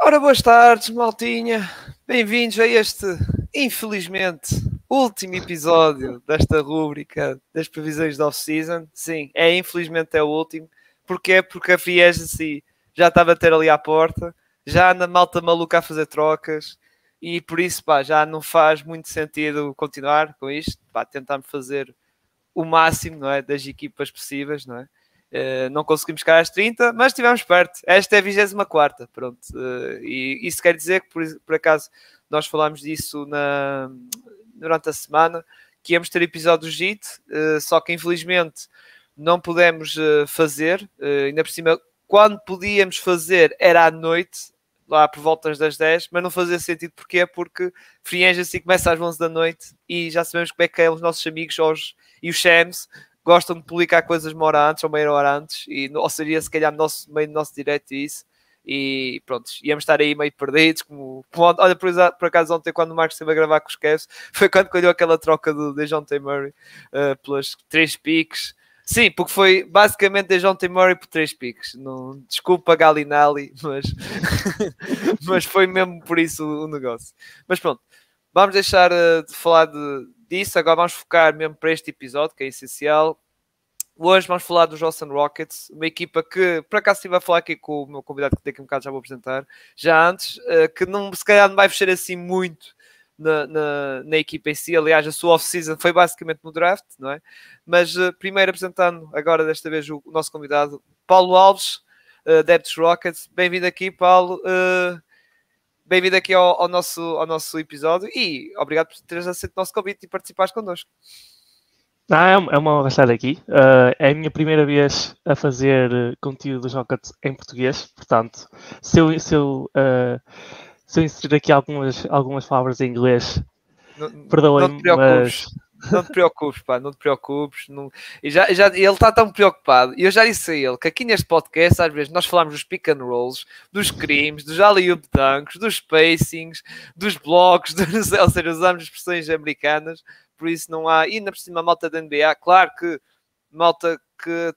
Ora, boas tardes, maltinha. Bem-vindos a este, infelizmente, último episódio desta rúbrica das previsões da off-season. Sim, é infelizmente é o último. Porquê? Porque a Free Agency já estava a ter ali à porta, já anda malta maluca a fazer trocas e por isso pá, já não faz muito sentido continuar com isto. Pá, tentarmos fazer o máximo não é, das equipas possíveis, não é? Uh, não conseguimos chegar às 30, mas estivemos perto. Esta é a 24, pronto. Uh, e isso quer dizer que, por, por, acaso, nós falámos disso na, durante a semana, que íamos ter episódio do JIT, uh, só que infelizmente não pudemos fazer, ainda por cima, quando podíamos fazer era à noite, lá por volta das 10, mas não fazia sentido porquê? Porque Free Agency começa às 11 da noite e já sabemos como é que é os nossos amigos os, e os Shams gostam de publicar coisas uma hora antes ou meia hora antes, e, ou seria se calhar nosso, meio do nosso direto isso, e pronto, íamos estar aí meio perdidos, como, como olha, por, por, acaso ontem quando o Marcos esteve a gravar com os Cavs, foi quando colheu aquela troca do Dejounte Murray uh, pelas três piques, Sim, porque foi basicamente Dejounte Murray por três piques. Não, desculpa Galinali, mas, mas foi mesmo por isso o, o negócio. Mas pronto, vamos deixar uh, de falar de, disso. Agora vamos focar mesmo para este episódio, que é essencial. Hoje vamos falar dos Austin Rockets, uma equipa que, por acaso, estive a falar aqui com o meu convidado que daqui a um bocado já vou apresentar, já antes, eh, que não, se calhar não vai fechar assim muito na, na, na, equipa em si. Aliás, a sua off-season foi basicamente no draft, não é? Mas uh, primeiro apresentando agora desta vez o, nosso convidado, Paulo Alves, uh, Debts Rockets. Bem-vindo aqui, Paulo. Bem-vindo aqui ao, ao, nosso, ao nosso episódio e obrigado por teres aceito o nosso convite e participares connosco. Ah, é uma honra estar aqui. Uh, é a minha primeira vez a fazer uh, conteúdo do Rocket em português, portanto, se eu, se eu, uh, se eu inserir aqui algumas, algumas palavras em inglês, perdoem-me, mas não te preocupes, pá, não te preocupes. Não... E já, já, ele está tão preocupado. E eu já disse a ele que aqui neste podcast, às vezes, nós falamos dos pick and rolls, dos crimes, dos alley-oop dunks, dos spacings, dos blocos, dos, ou seja, usamos expressões americanas. Por isso não há. E ainda por cima, a malta da NBA, claro que malta que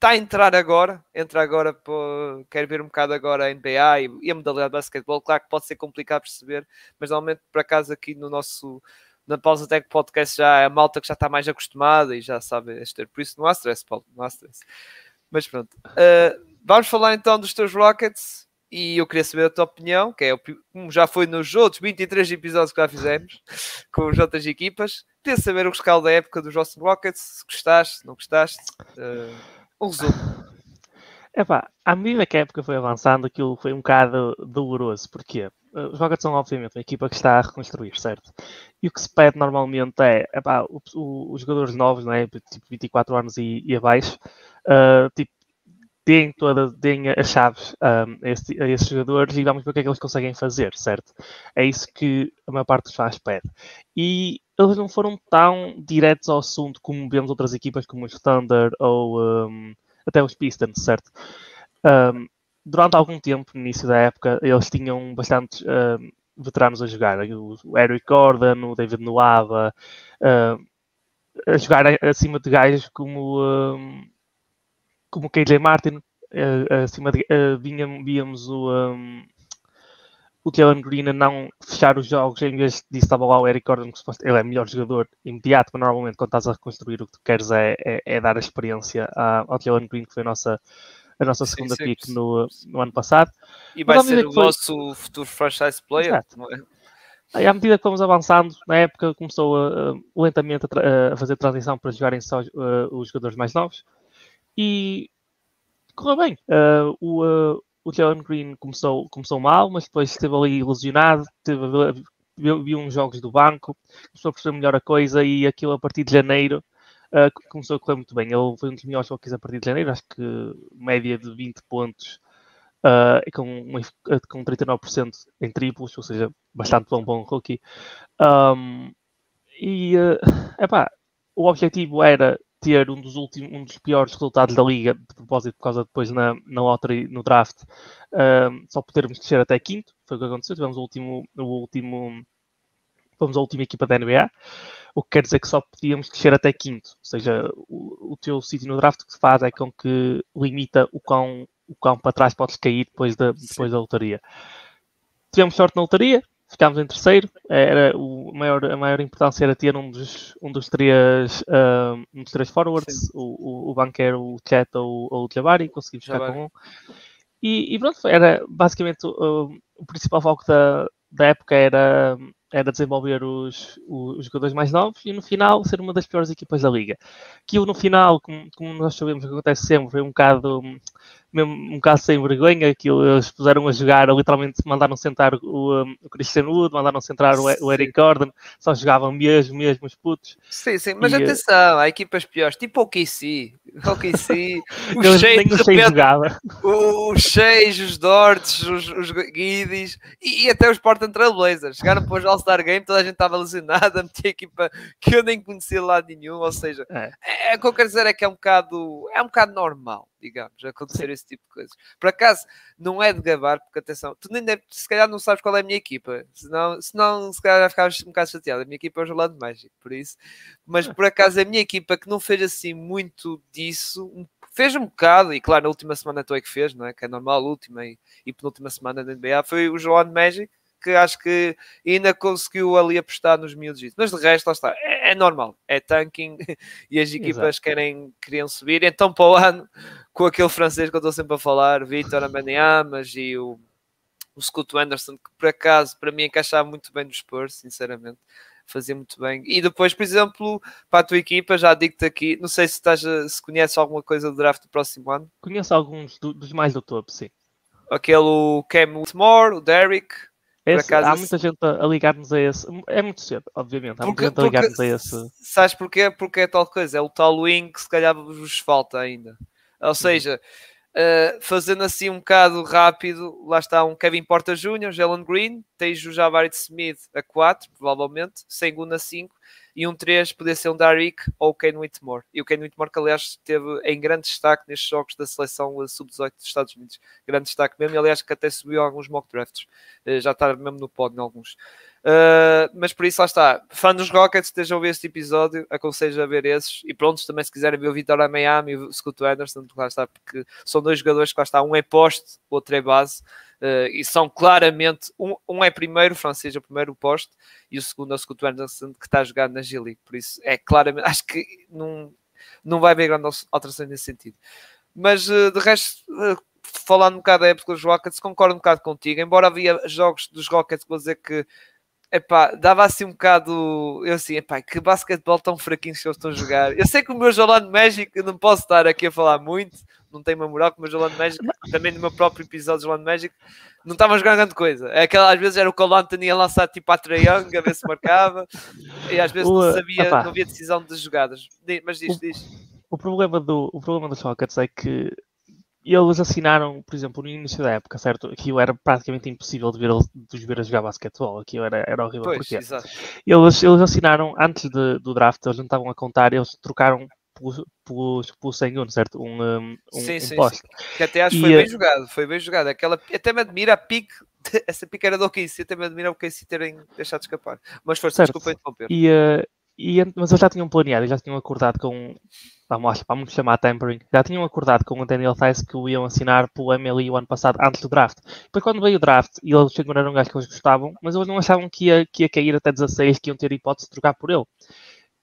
está a entrar agora, entra agora, pô, quer ver um bocado agora a NBA e a modalidade de basquetebol. Claro que pode ser complicado perceber, mas normalmente, por acaso, aqui no nosso na pausa Tech Podcast já é a malta que já está mais acostumada e já sabe este. Por isso não há stress, Paulo, não há stress. Mas pronto. Uh, vamos falar então dos teus Rockets e eu queria saber a tua opinião, que é como já foi nos outros 23 episódios que já fizemos com as outras equipas. Queria saber o rescaldo da época dos Austin Rockets, se gostaste, se não gostaste. Uh, um resumo. Epá, à medida que a época foi avançando, aquilo foi um bocado doloroso. Porquê? os Rockets são obviamente uma equipa que está a reconstruir, certo? E o que se pede normalmente é, epá, o, o, os jogadores novos, não é? tipo 24 anos e, e abaixo, uh, tipo, deem, toda, deem as chaves um, a, esse, a, esses jogadores e vamos ver o que é que eles conseguem fazer, certo? É isso que a maior parte dos fãs pede. E eles não foram tão diretos ao assunto como vemos outras equipas como os Thunder ou um, até os Pistons, certo? Um, durante algum tempo, no início da época, eles tinham bastante uh, veteranos a jogar. O Eric Gordon, o David Noava, uh, a jogar acima de gajos como, uh, como KJ Martin. acima de, víamos o, um, o Jalen Green a não fechar os jogos, em vez disso estava lá o Eric Gordon, que ele é melhor jogador imediato, mas normalmente quando estás a reconstruir o que tu queres é, é, é dar a experiência ao Jalen Green, que foi a nossa a nossa segunda sim, pick no, no, ano passado. E vai ser o foi... vosso futuro franchise player, Exato. não é? Aí, à medida que fomos avançando, na época começou a, a, lentamente a, a, fazer transição para jogarem só uh, os jogadores mais novos e correu bem. Uh, o, uh, o Jalen Green começou, começou mal, mas depois esteve ali lesionado, teve, viu, viu uns jogos do banco, começou a perceber melhor a coisa e aquilo a partir de janeiro uh, começou a correr muito bem. Ele foi um dos melhores rookies a partir de janeiro, acho que média de 20 pontos uh, com, com 39% em triplos, ou seja, bastante bom, bom rookie. Um, e, uh, epá, o objetivo era ter um dos últimos, um dos piores resultados da liga, de propósito, por causa depois na, na lottery, no draft, um, só podermos descer até quinto, foi o que aconteceu, tivemos o último, o último, fomos a última equipa da NBA, o que quer dizer que só podíamos descer até quinto. Ou seja, o, o teu sítio no draft que faz é com que limita o quão, o cão para trás podes cair depois da, depois da lotaria. Tivemos sorte na lotaria, ficámos em terceiro. Era o maior, a maior importância era ter um dos, um dos três, uh, um dos três forwards, o, o, o banqueiro, o Chet ou, ou o Jabari, conseguimos ficar com um. E, e, pronto, era basicamente uh, o principal foco da, da época era era desenvolver os, os, jogadores mais novos e no final ser uma das piores equipas da liga. Aquilo no final, como, como nós sabemos que acontece sempre, foi um bocado mesmo um bocado sem vergonha, que eles puseram a jogar, literalmente mandaram sentar o, um, o Christian Wood, mandaram sentar o, o, Eric Gordon, só jogavam mesmo, mesmo os putos. Sim, sim, mas e, eh, atenção, há equipas piores, tipo o KC, o KC, os jogava. os Shades, os Dorts, os, os Guidis e, e, até os Portland Trail Blazers, chegaram para o All-Star Game, toda a gente estava lesionada, metia equipa que eu nem conhecia lá nenhum, ou seja. É, é, o que eu quero dizer é que é um bocado, é um bocado normal digamos, acontecer esse tipo de coisas. Por acaso, não é de gabar, porque atenção, tu nem deve, se calhar não sabes qual é a minha equipa, senão, senão se calhar ficar um bocado chateado. A minha equipa é o Orlando Magic, por isso. Mas por acaso, a minha equipa que não fez assim muito disso, fez um bocado, e claro, na última semana tu é que fez, não é? Que é normal, última e, e penúltima semana da NBA, foi o Orlando Magic que acho que ainda conseguiu ali apostar nos miúdos. Mas de resto, lá está, é, é normal, é tanking e as equipas querem, queriam subir. Então, para o ano, com aquele francês que eu estou sempre a falar, Vitor Amaniamas e o, o Scott Anderson, que por acaso para mim encaixava muito bem no Spurs, sinceramente. Fazia muito bem. E depois, por exemplo, para a tua equipa, já digo-te aqui, não sei se, estás a, se conheces alguma coisa do draft do próximo ano. Conheço alguns do, dos mais do topo, sim. Aquele o Cam Whitmore, o Derrick, esse, acaso, há muita gente a ligar-nos a esse. É muito cedo, obviamente. Há porque, muita gente a ligar-nos a esse. Sabes porquê? Porque é tal coisa. É o tal wing que se calhar vos falta ainda. Ou uhum. seja, uh, fazendo assim um bocado rápido, lá está um Kevin Porta Jr., Jalen Green, tens o Javarit Smith a 4, provavelmente, segundo a 5, e um 3 poder ser um Darik ou o Ken Whitmore. E o Ken Whitmore, que aliás esteve em grande destaque nestes jogos da seleção sub-18 dos Estados Unidos. Grande destaque mesmo, e aliás que até subiu alguns mock drafts. Uh, já está mesmo no pod em alguns. Uh, mas por isso lá está. Fã dos Rockets, estejam a ver este episódio, aconselho a ver esses. E pronto, também se quiserem ver o Vitor Miami e o Scott Anderson, lá está, porque são dois jogadores que lá está, um é poste, o outro é base. Uh, e são claramente, um, um é primeiro, o francês é o primeiro poste, e o segundo é o Scott Anderson, que está a jogar na G-League. Por isso é claramente, acho que não, não vai haver grande alteração nesse sentido. Mas uh, de resto, falando um bocado da época dos Rockets, concordo um bocado contigo, embora havia jogos dos Rockets vou dizer que epá, dava assim um bocado. Eu assim, epá, que basquetebol tão fraquinho que eles estão a jogar. Eu sei que o meu Orlando Magic, eu não posso estar aqui a falar muito, não tem uma moral, com o meu Orlando Magic, também no meu próprio episódio de Orlando Magic, não estava jogando grande coisa. É aquela, às vezes era o Colante ia lançar tipo a Triangle, a ver se marcava, e às vezes não sabia, não havia decisão de jogadas. Mas diz, diz. O problema, do, o problema dos Rockets é que eles assinaram, por exemplo, no início da época, certo? Aquilo era praticamente impossível de, ver, de os ver a jogar basquetebol, aquilo era, era horrível. Pois, porque eles, eles assinaram, antes de, do draft, eles não estavam a contar, eles trocaram pelo, pelo 100 certo? Um, um, sim, um sim, poste. Sim. Que até acho que foi bem jogado, foi bem jogado. Aquela, até me admira a pique, essa pique era do OKC, até me admira o OKC terem deixado escapar. Mas força, desculpa interromper. E, uh, e, mas eles já tinham planeado, já tinham acordado com vamos, vamos chamar tampering, já tinham acordado com o Daniel Tice que o iam assinar pelo MLE o ano passado, antes do draft. Depois, quando veio o draft, e eles ignoraram um gajo que eles gostavam, mas eles não achavam que ia, que ia cair até 16, que iam ter hipótese de trocar por ele.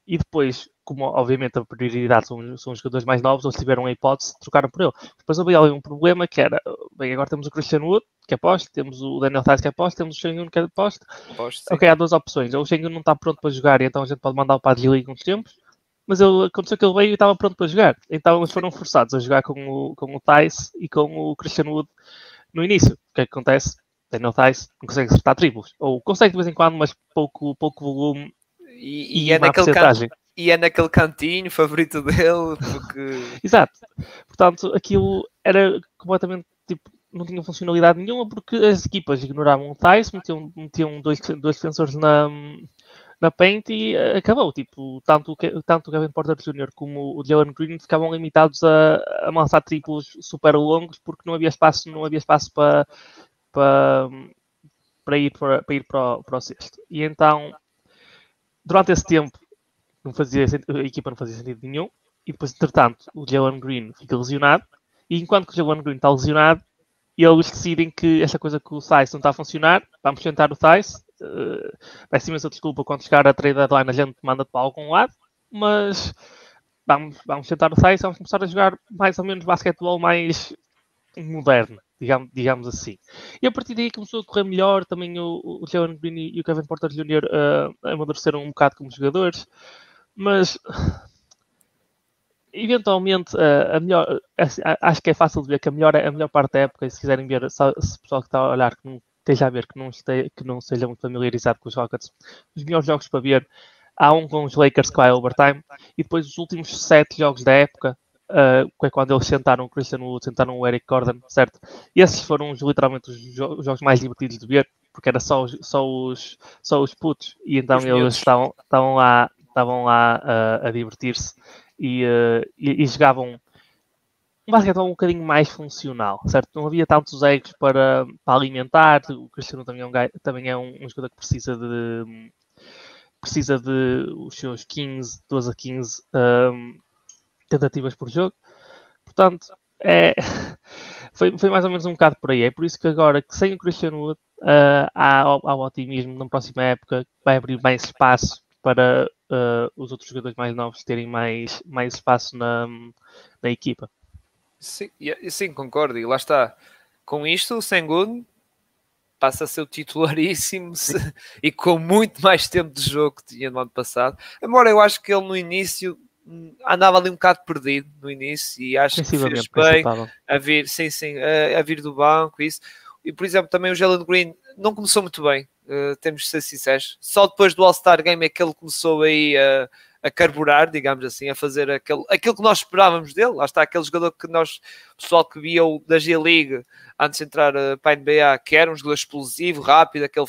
E depois, como obviamente a prioridade são, são os jogadores mais novos, eles tiveram a hipótese de trocar por ele. Depois houve ali um problema que era, bem, agora temos o Christian Wood, que é poste, temos o Daniel Tice que é poste, temos o Shengun que é poste. poste ok, há duas opções. Ou o Shengun não está pronto para jogar, e então a gente pode mandar o Padre League uns tempos, mas ele, aconteceu que ele veio e estava pronto para jogar. Então eles foram forçados a jogar com o, com o Tice e com o Christian Wood no início. O que é que acontece? Daniel Tice não consegue acertar triplos. Ou consegue de vez em quando, mas pouco, pouco volume e, e, e é naquele canto, e é naquele cantinho favorito dele. Porque... Exato. Portanto, aquilo era completamente tipo, não tinha funcionalidade nenhuma porque as equipas ignoravam o Tice, metiam, metiam dois, dois defensores na, na Paint e uh, acabou. Tipo, tanto, tanto o Kevin Porter Jr. como o Jalen Green ficavam limitados a, a lançar triplos super longos porque não havia espaço, não havia espaço para, para, para ir, para, para ir para, o, para o sexto. E então, durante esse tempo, não fazia, a equipa não fazia sentido nenhum. E depois, entretanto, o Jalen Green fica lesionado. E enquanto o Jalen Green está lesionado, eles decidem que essa coisa com o Thais não está a funcionar, vamos tentar o Thais. Uh, peço imensa desculpa quando chegar a trade deadline a gente manda para algum lado, mas vamos, vamos tentar o Thais, vamos começar a jogar mais ou menos basquetebol mais moderno, digamos, digamos assim. E a partir daí começou a correr melhor, também o, o Jalen Green e o Kevin Porter Jr. Uh, amadureceram um bocado como jogadores, mas eventualmente a melhor acho que é fácil de ver que a melhor a melhor parte da época e se quiserem ver se o pessoal que está a olhar que não esteja a ver que não esteja, que não seja muito familiarizado com os Rockets os melhores jogos para ver há um com os Lakers que vai overtime e depois os últimos sete jogos da época uh, quando eles sentaram o Christian Wood, sentaram o Eric Gordon, certo? E esses foram literalmente os, jo os jogos mais divertidos de ver, porque era só os, só os, só os putos, e então os eles estavam, estavam lá, estavam lá uh, a divertir-se e, uh, e, e, jogavam um basquetebol um bocadinho mais funcional, certo? Não havia tantos egos para, para alimentar, o Cristiano também é um, também é um, um jogador que precisa de precisa de os seus 15, 12 a 15 um, tentativas por jogo. Portanto, é, foi, foi mais ou menos um bocado por aí. É por isso que agora, que sem o Christian Wood, uh, há, há o otimismo na próxima época vai abrir mais espaço para uh, os outros jogadores mais novos terem mais, mais espaço na, na equipa. Sim, sim, concordo. E lá está. Com isto, o Sengun passa a ser o titularíssimo e com muito mais tempo de jogo que tinha no ano passado. Embora eu acho que ele no início andava ali um bocado perdido no início e acho que fez bem a vir, sim, sim, a, a, vir do banco, isso. E por exemplo, também o Jalen Green não começou muito bem, uh, temos de ser sinceros. Só depois do All-Star Game é que ele começou aí a, a carburar, digamos assim, a fazer aquele, aquilo que nós esperávamos dele. Lá está aquele jogador que nós, pessoal que via o da G-League antes de entrar uh, para a NBA, que era um jogador explosivo, rápido, aquele,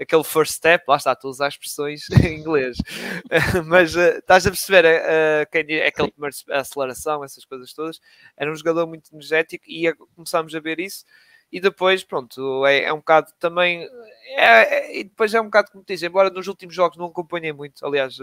aquele first step, lá está, estou a usar expressões em inglês, mas uh, estás a perceber uh, quem, é aquele primeiro aceleração, essas coisas todas. Era um jogador muito energético e começámos a ver isso e depois, pronto, é, é um bocado também. É, é, e depois é um bocado como diz, embora nos últimos jogos não acompanhei muito, aliás,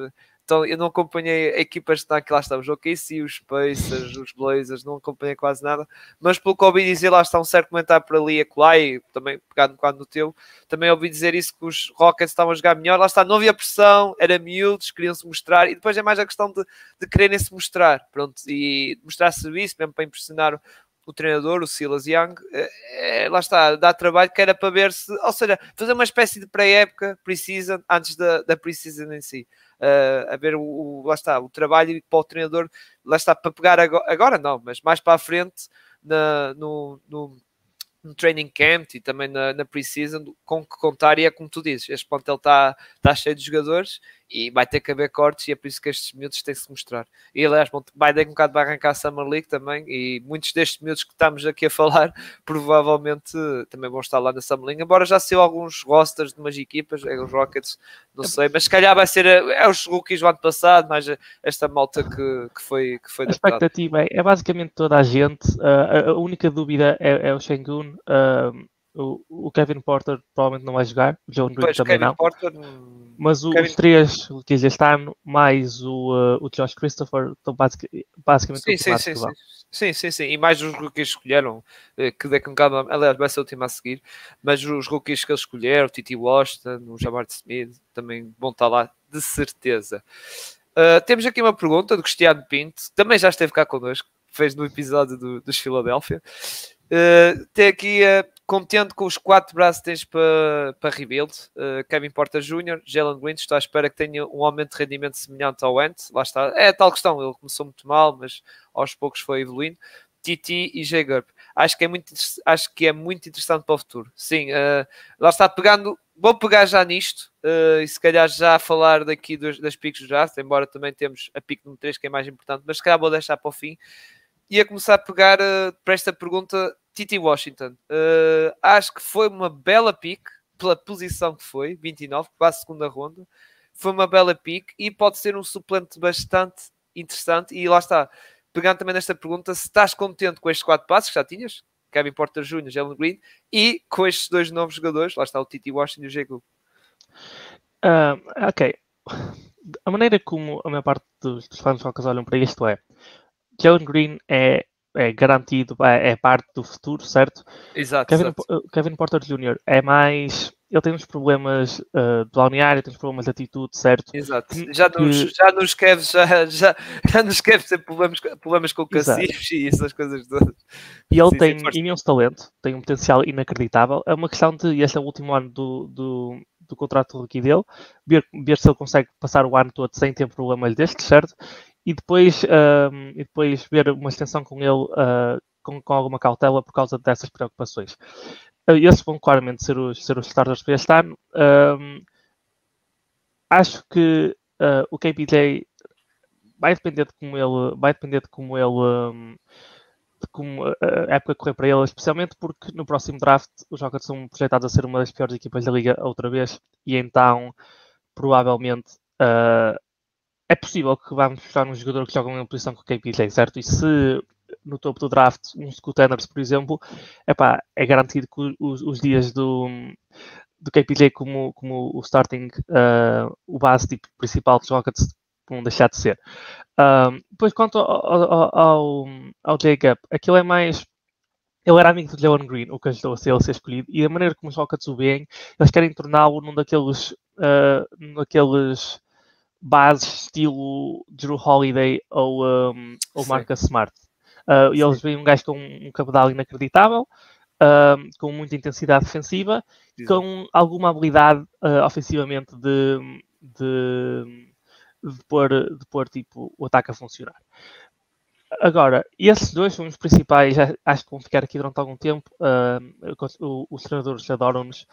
então eu não acompanhei equipas que lá estavam, os os Pacers, os Blazers, não acompanhei quase nada, mas pelo que ouvi dizer, lá está um certo comentário por ali, acolá, e também pegado um bocado no teu, também ouvi dizer isso que os Rockets estavam a jogar melhor, lá está, não havia pressão, era miúdos, queriam-se mostrar, e depois é mais a questão de, de quererem se mostrar, pronto, e mostrar serviço, mesmo para impressionar o treinador, o Silas Young, é, lá está, dá trabalho que era para ver se, ou seja, fazer uma espécie de pré-época, pre-season, antes da, da pre-season em si. Uh, a ver o, o, lá está, o trabalho para o treinador, lá está, para pegar agora, agora não, mas mais para a frente na, no, no no training camp e também na, na pre-season com que contar e é como tu dizes, este plantel está tá cheio de jogadores e vai ter que haver cortes e é por isso que estes miúdos têm que se mostrar. E aliás, vai ter um bocado vai arrancar a Summer League também e muitos destes miúdos que estamos aqui a falar provavelmente também vão estar lá na Summer League, embora já saiu alguns rosters de umas equipas, é os Rockets, não sei, mas se calhar vai ser é os rookies do ano passado, mais esta malta que, que foi que foi A expectativa é, é, basicamente toda a gente, uh, a única dúvida é, é o Shengun, uh, o, o, Kevin Porter provavelmente não vai jogar, o John Green também Kevin não. Porter, mas o, Kevin... os três que este ano, mais o, uh, o Josh Christopher, estão basic, basicamente sim, sim, sim, sim, sim, sim, sim, e mais os rookies que escolheram, eh, que daqui um bocado, aliás, vai ser o time a seguir, mas os rookies que eles escolheram, o Titi Washington, o Jamar Smith, também vão estar lá, de certeza. Uh, temos aqui uma pergunta do Cristiano Pinto, que também já esteve cá connosco, fez no episódio do, dos Philadelphia. Uh, tem aqui uh, contente com os quatro braços tens para, para rebuild. Uh, Kevin Porter Jr., Jalen Green, estou à espera que tenha um aumento de rendimento semelhante ao Ant. Lá está. É a tal questão, ele começou muito mal, mas aos poucos foi evoluindo. TT e J. Gurp. Acho que é muito, acho que é muito interessante para o futuro. Sim, uh, lá está pegando. Vou pegar já nisto uh, e se calhar já falar daqui dos, das picks do draft, embora também temos a pick número 3 que é mais importante, mas se calhar vou deixar para o fim. Ia começar a pegar para esta pergunta Titi Washington. Uh, acho que foi uma bela pick pela posição que foi, 29, quase segunda ronda. Foi uma bela pick e pode ser um suplente bastante interessante. E lá está, pegando também nesta pergunta, se estás contente com estes quatro passos que já tinhas, Kevin Porter Jr., Jalen Green, e com estes dois novos jogadores, lá está o Titi Washington e o Jacob. Uh, ok. A maneira como a maior parte dos, dos fãs Rockets olham para isto é Jalen Green é é garantido, é, é, parte do futuro, certo? Exato. Kevin, exato. uh, Kevin Porter Jr. é mais. Ele tem uns problemas uh, de balneário, tem uns problemas de atitude, certo? Exato. Já nos, já nos Cavs, já, já, já nos Cavs tem problemas, problemas com cacifes e essas coisas todas. E ele sim, tem sim, imenso talento, tem um potencial inacreditável. É uma questão de este é o último ano do, do, do contrato aqui dele, ver, ver se ele consegue passar o ano todo sem ter problemas destes, certo? E depois, um, e depois ver uma extensão com ele uh, com, com, alguma cautela por causa dessas preocupações. Uh, esses vão claramente ser os, ser os starters para este ano. Um, acho que uh, o KPJ vai depender de como ele vai depender de como ele um, de como a época correr para ele, especialmente porque no próximo draft os Rockets são projetados a ser uma das piores equipas da liga outra vez e então provavelmente uh, é possível que vamos buscar um jogador que joga na posição com o KPJ, certo? E se no topo do draft um Scoot Anderson, por exemplo, epá, é garantido que os, os dias do, do KPJ como, como o starting, uh, o base tipo principal dos Rockets vão deixar de ser. Um, depois, quanto ao, ao, ao, ao Jacob, aquilo é mais. Ele era amigo do Jalen Green, o que ajudou a ser ele ser escolhido, e a maneira como os Rockets o veem, eles querem torná-lo num daqueles, uh, num daqueles bases estilo Drew Holiday ou, um, ou Marcus Smart. Uh, e eles veem um gajo com um cabedal inacreditável, uh, com muita intensidade defensiva, com alguma habilidade uh, ofensivamente de, de, de, pôr, de pôr tipo, o ataque a funcionar. Agora, esses dois são os principais, acho que vão ficar aqui durante algum tempo. Os treinadores adoram-nos.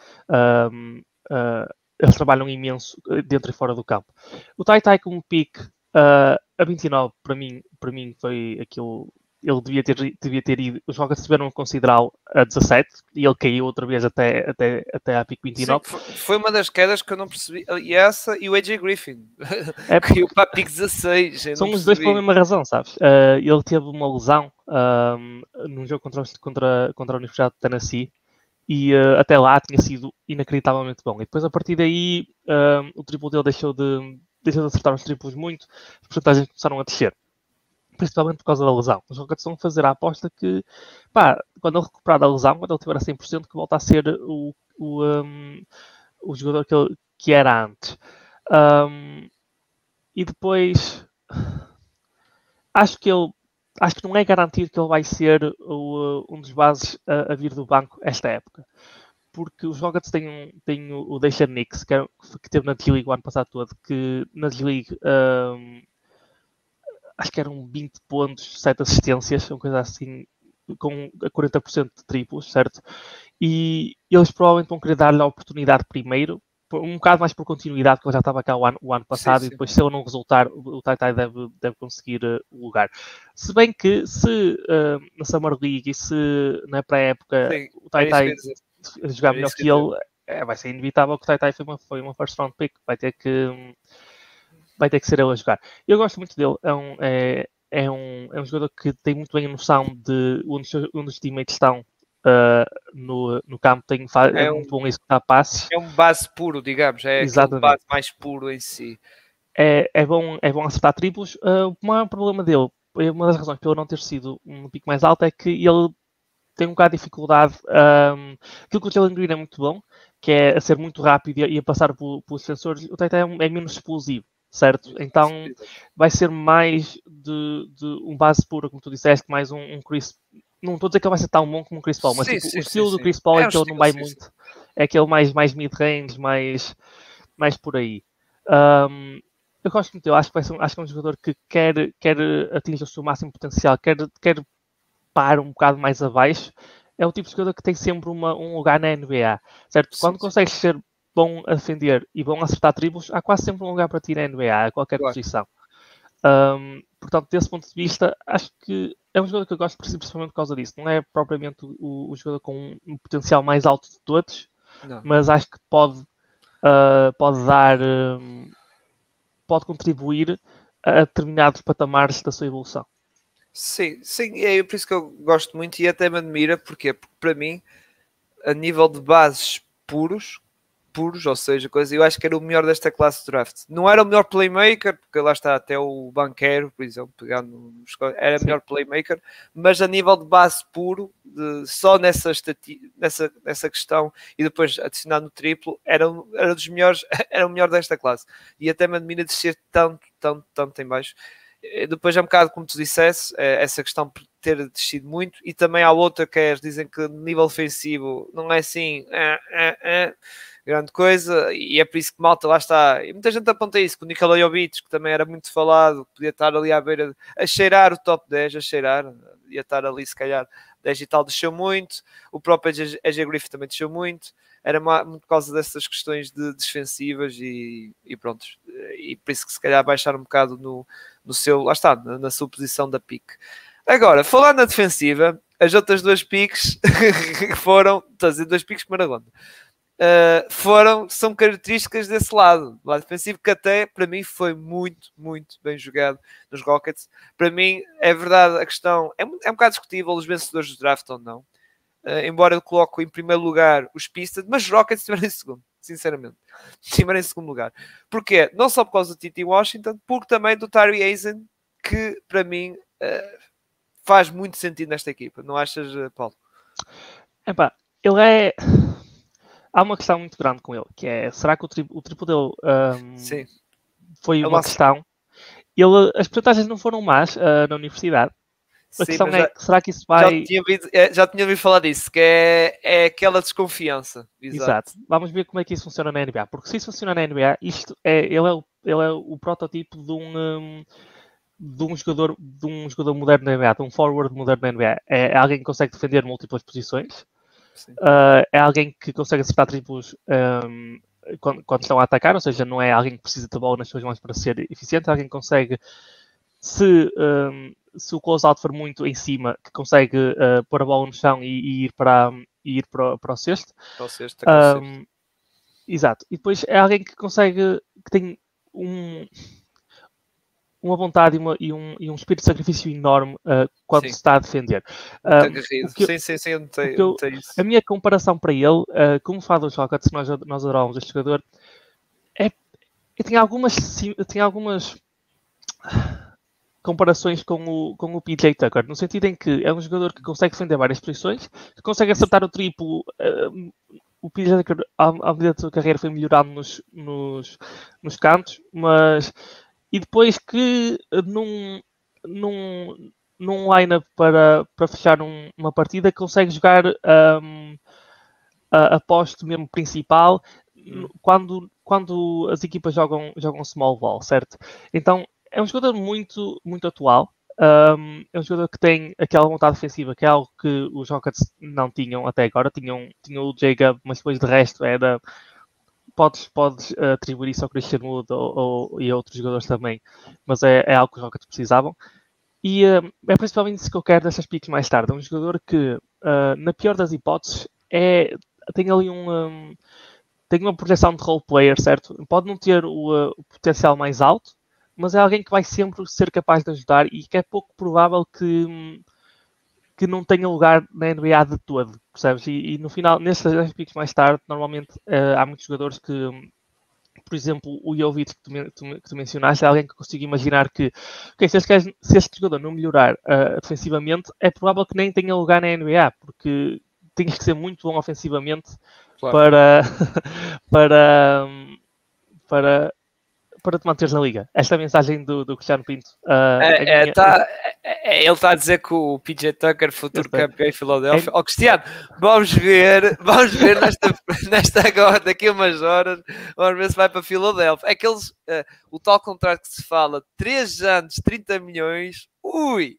Eles trabalham imenso eh, dentro e fora do campo. O Tai Tai como pick uh, a 29, para mim, para mim foi aquilo. Ele devia ter, devia ter ido. Os Rockets tiveram considerá-lo a 17 e ele caiu outra vez até, até, até a pick 29. Sim, foi uma das quedas que eu não percebi. E essa e o AJ Griffin. É caiu para a pick 16. São os dois pela mesma razão, sabes? Uh, ele teve uma lesão um, num jogo contra, contra, contra a Universidade de Tennessee e uh, até lá tinha sido inacreditavelmente bom. E depois a partir daí uh, o triplo dele deixou de, deixou de acertar os triplos muito, as porcentagens começaram a descer. Principalmente por causa da lesão. Os Rockets vão fazer a aposta que, pá, quando ele recuperar da lesão, quando ele tiver a 100%, que volta a ser o, o, um, o jogador que, ele, que era antes. Um, e depois, acho que ele acho que não é garantido que ele vai ser o, um dos bases a, a, vir do banco esta época. Porque os Rockets têm, têm o, o Deixa Nix, que, é, que teve na D-League o ano passado todo, que na D-League um, acho que eram 20 pontos, 7 assistências, uma coisa assim, com 40% de triplos, certo? E eles provavelmente vão querer dar-lhe a oportunidade primeiro um bocado mais por continuidade, que ele já estava cá o ano, o ano passado, sim, sim. e depois, se ele não resultar, o, Taitai deve, deve conseguir uh, o lugar. Se bem que, se uh, na Summer League e se na pré-época o Taitai é jogar melhor que, que ele, é, vai ser inevitável que o Taitai foi uma, foi uma first round pick, vai ter que. Vai ter que ser ele a jogar. Eu gosto muito dele, é um, é, é um, é um jogador que tem muito bem a noção de onde, onde os teammates estão uh, no, no campo tem, é, é um, muito bom executar passes. É um base puro, digamos, é um base mais puro em si. É, é, bom, é bom acertar triplos. Uh, o maior problema dele, uma das razões pelo não ter sido um pico mais alto, é que ele tem um bocado de dificuldade. Um, aquilo que o Jalen Green é muito bom, que é a ser muito rápido e a, passar por, pelos sensores, o Tata é, é, menos explosivo, certo? Então vai ser mais de, de um base puro, como tu disseste, mais um, um Chris não estou a dizer que ele vai ser tão bom como o Chris Paul, mas sim, tipo, sim, o estilo sim, do Chris Paul é, é que ele não vai muito. É aquele mais, mais mid-range, mais, mais por aí. Um, eu gosto muito dele, acho que, vai ser, acho que é um jogador que quer, quer atingir o seu máximo potencial, quer, quer parar um bocado mais abaixo. É o tipo de jogador que tem sempre uma, um lugar na NBA, certo? Quando consegues ser bom a defender e bom a acertar tribos, há quase sempre um lugar para ti na NBA, a qualquer claro. posição. Um, portanto, desse ponto de vista, acho que é um jogador que eu gosto principalmente por causa disso. Não é propriamente o, o jogador com um potencial mais alto de todos, não. mas acho que pode, uh, pode dar, um, pode contribuir a determinados patamares da sua evolução. Sim, sim, é por isso que eu gosto muito e até me admira, porque, porque para mim, a nível de bases puros, puros, ou seja, coisa, eu acho que era o melhor desta classe de draft. Não era o melhor playmaker, porque lá está até o banqueiro, por exemplo, pegando era o melhor playmaker, mas a nível de base puro, de, só nessa, nessa, nessa questão e depois adicionar no triplo, era, era dos melhores, era o melhor desta classe. E até me admira de ser tanto, tanto, tanto em baixo. Depois é um bocado como tu dissesse, é, essa questão ter descido muito, e também há outra que é, dizem que nível ofensivo não é assim. É, é, é grande coisa, e é por isso que malta lá está. E muita gente aponta isso, com o Nikola Jovic, que também era muito falado, podia estar ali à beira, a cheirar o top 10, a cheirar, ia estar ali se calhar 10 e tal, desceu muito, o próprio AJ Griffith também desceu muito, era muito por causa dessas questões de defensivas e, e pronto, e por isso que se calhar baixar um bocado no, no seu, lá está, na, na sua posição da pique. Agora, falando na defensiva, as outras duas piques foram, estou a dizer, dois piques para ronda uh, foram, são características desse lado, do lado defensivo, que até para mim foi muito, muito bem jogado nos Rockets. Para mim, é verdade, a questão é, é um bocado discutível os vencedores do draft ou não. Uh, embora eu coloque em primeiro lugar os Pistons, mas os Rockets estiveram em segundo, sinceramente. Estiveram em segundo lugar. Porquê? Não só por causa do Titi Washington, porque também do Tyree Hazen, que para mim uh, faz muito sentido nesta equipa. Não achas, Paulo? Epá, ele é há uma questão muito grande com ele, que é, será que o, tri, o triplo dele um, foi é uma questão? Ele, as porcentagens não foram más uh, na universidade. A Sim, questão é, já, será que isso vai... Já tinha, ouvido, é, já tinha ouvido falar disso, que é, é aquela desconfiança. Exato. Exato. Vamos ver como é que isso funciona na NBA. Porque se isso funciona na NBA, isto é, ele, é o, ele é o protótipo de um... um de um jogador de um jogador moderno na NBA, de um forward moderno na NBA. É alguém que consegue defender múltiplas posições, Uh, é alguém que consegue acertar triplos um, quando, quando, estão a atacar, ou seja, não é alguém que precisa de bola nas suas mãos para ser eficiente, é alguém que consegue, se, um, se o close-out for muito em cima, que consegue uh, pôr a bola no chão e, e ir, para, e ir para, para o cesto. Para o cesto, um, Exato. E depois é alguém que consegue, que tem um uma vontade e, uma, e, um, e um espírito de sacrifício enorme uh, quando sim. se está a defender. Uh, que, sim, sim, sim, eu isso. A minha comparação para ele, uh, como fala dos Rockets, nós, nós adoramos este jogador, é, tem algumas, tem algumas comparações com o, com o PJ Tucker, no sentido em que é um jogador que consegue defender várias posições, que consegue acertar o triplo. Uh, o PJ Tucker, à medida da sua carreira, foi melhorando nos, nos, nos cantos, mas e depois que eh, num, num, num line-up para, para fechar um, uma partida consegue jogar um, a, a poste mesmo principal quando, quando as equipas jogam, jogam small ball, certo? Então é um jogador muito, muito atual. Um, é um jogador que tem aquela vontade defensiva, que é algo que os Rockets não tinham até agora. Tinham, tinham o Jacob, mas depois de resto era podes, podes eh, atribuir isso ao Christian Wood ou, ou, e a outros jogadores também, mas é, é algo que os Rockets precisavam. E uh, é principalmente isso que eu quero dessas piques mais tarde. É um jogador que, uh, na pior das hipóteses, é, tem ali um, um tem uma projeção de role player, certo? Pode não ter o, uh, o, potencial mais alto, mas é alguém que vai sempre ser capaz de ajudar e que é pouco provável que, hum, que não tenha lugar na NBA de todo, percebes? E, e no final, nesses picos mais tarde, normalmente uh, há muitos jogadores que, por exemplo, o Jovic que tu, tu, que tu mencionaste, é alguém que consigo imaginar que, okay, se, este, se este jogador não melhorar uh, defensivamente, é provável que nem tenha lugar na NBA, porque tens que ser muito bom ofensivamente claro. para, para, para para te manteres na liga. Esta é mensagem do, do Cristiano Pinto. Uh, é, é, minha... tá, é, ele está a dizer que o PJ Tucker, futuro campeão em Filadélfia. Ó oh, Cristiano, vamos ver, vamos ver nesta, nesta agora, daqui a umas horas, vamos ver se vai para Filadélfia. É que eles, uh, o tal contrato que se fala, 3 anos, 30 milhões, ui!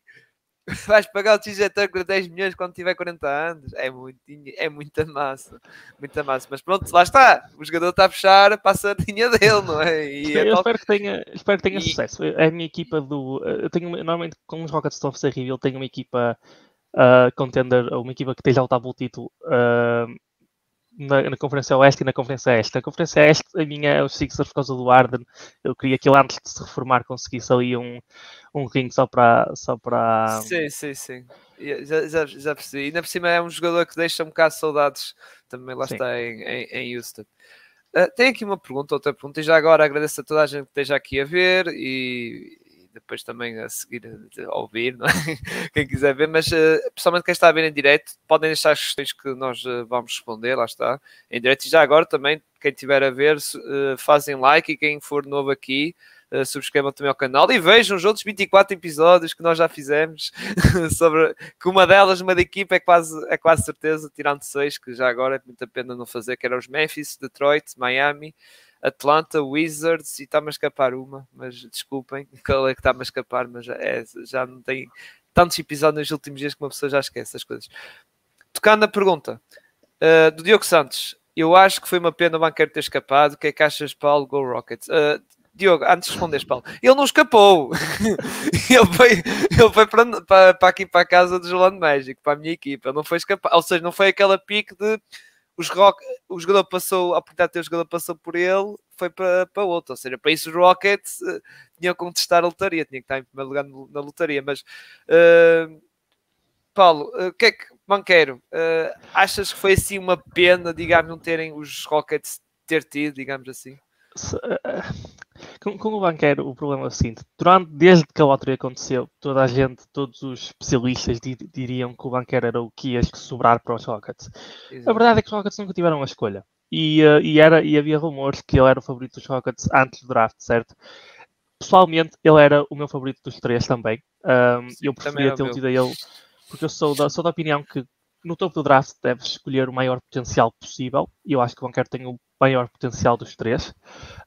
vais pagar o TJ Tucker 10 milhões quando tiver 40 anos. É, muito, é muita massa. Muita massa. Mas pronto, lá está. O jogador está a fechar para a sardinha dele, não é? E é eu espero que tenha, espero que tenha e... sucesso. É a minha equipa do. Eu tenho, normalmente, como os Rockets estão a fazer reveal, tenho uma equipa uh, contender, uma equipa que esteja a lutar pelo título. Uh, na, na, Conferência Oeste e na Conferência Este. Na Conferência Este, a minha é o Sixers por causa do Arden. Eu queria que ele, antes de se reformar, conseguisse ali um, um ring só para. Só para... Sim, sim, sim. Já, já, já percebi. E ainda por cima é um jogador que deixa um bocado saudades também lá sim. está em, em, em Houston. Uh, tem aqui uma pergunta, outra pergunta, e já agora agradeço a toda a gente que esteja aqui a ver e depois também a seguir a, ouvir, é? quem quiser ver, mas uh, pessoalmente quem está a ver em direto, podem deixar as questões que nós uh, vamos responder, lá está, em direto, e já agora também, quem estiver a ver, fazem like e quem for novo aqui, Uh, subscrevam também ao canal e vejam os outros 24 episódios que nós já fizemos sobre que uma delas, uma da equipa, é quase, é quase certeza, tirando seis, que já agora é muita pena não fazer, que eram os Memphis, Detroit, Miami, Atlanta, Wizards e está-me a escapar uma, mas desculpem, qual é que está-me a escapar, mas é, já não tem tantos episódios nos últimos dias que uma pessoa já esquece as coisas. Tocando na pergunta uh, do Diogo Santos, eu acho que foi uma pena o banqueiro ter escapado. O que é que achas, Paulo? Go Rockets. Uh, Diogo, antes de responderes, Paulo, ele não escapou. ele foi, ele foi para, para, para, aqui para a casa do Jolando México, para a minha equipa. Ele não foi escapar. Ou seja, não foi aquela pique de os rock, o jogador passou, a oportunidade de ter o jogador passou por ele, foi para, para outro. Ou seja, para isso os Rockets uh, tinham que contestar a lotaria, tinha que estar em primeiro lugar na lotaria. Mas, uh, Paulo, o uh, que é que, Manqueiro, achas que foi assim uma pena, digamos, não terem os Rockets ter tido, digamos assim? Com, com, o banqueiro, o problema é o seguinte: durante, desde que a loteria aconteceu, toda a gente, todos os especialistas diriam que o banqueiro era o que ia sobrar para os Rockets. Exato. A verdade é que os Rockets nunca tiveram a escolha. E, uh, e, era, e havia rumores que ele era o favorito dos Rockets antes do draft, certo? Pessoalmente, ele era o meu favorito dos três também. Um, Sim, eu preferia ter tido a ele, porque eu sou da, sou da opinião que no topo do draft deves escolher o maior potencial possível. E eu acho que o banqueiro tem o maior potencial dos três.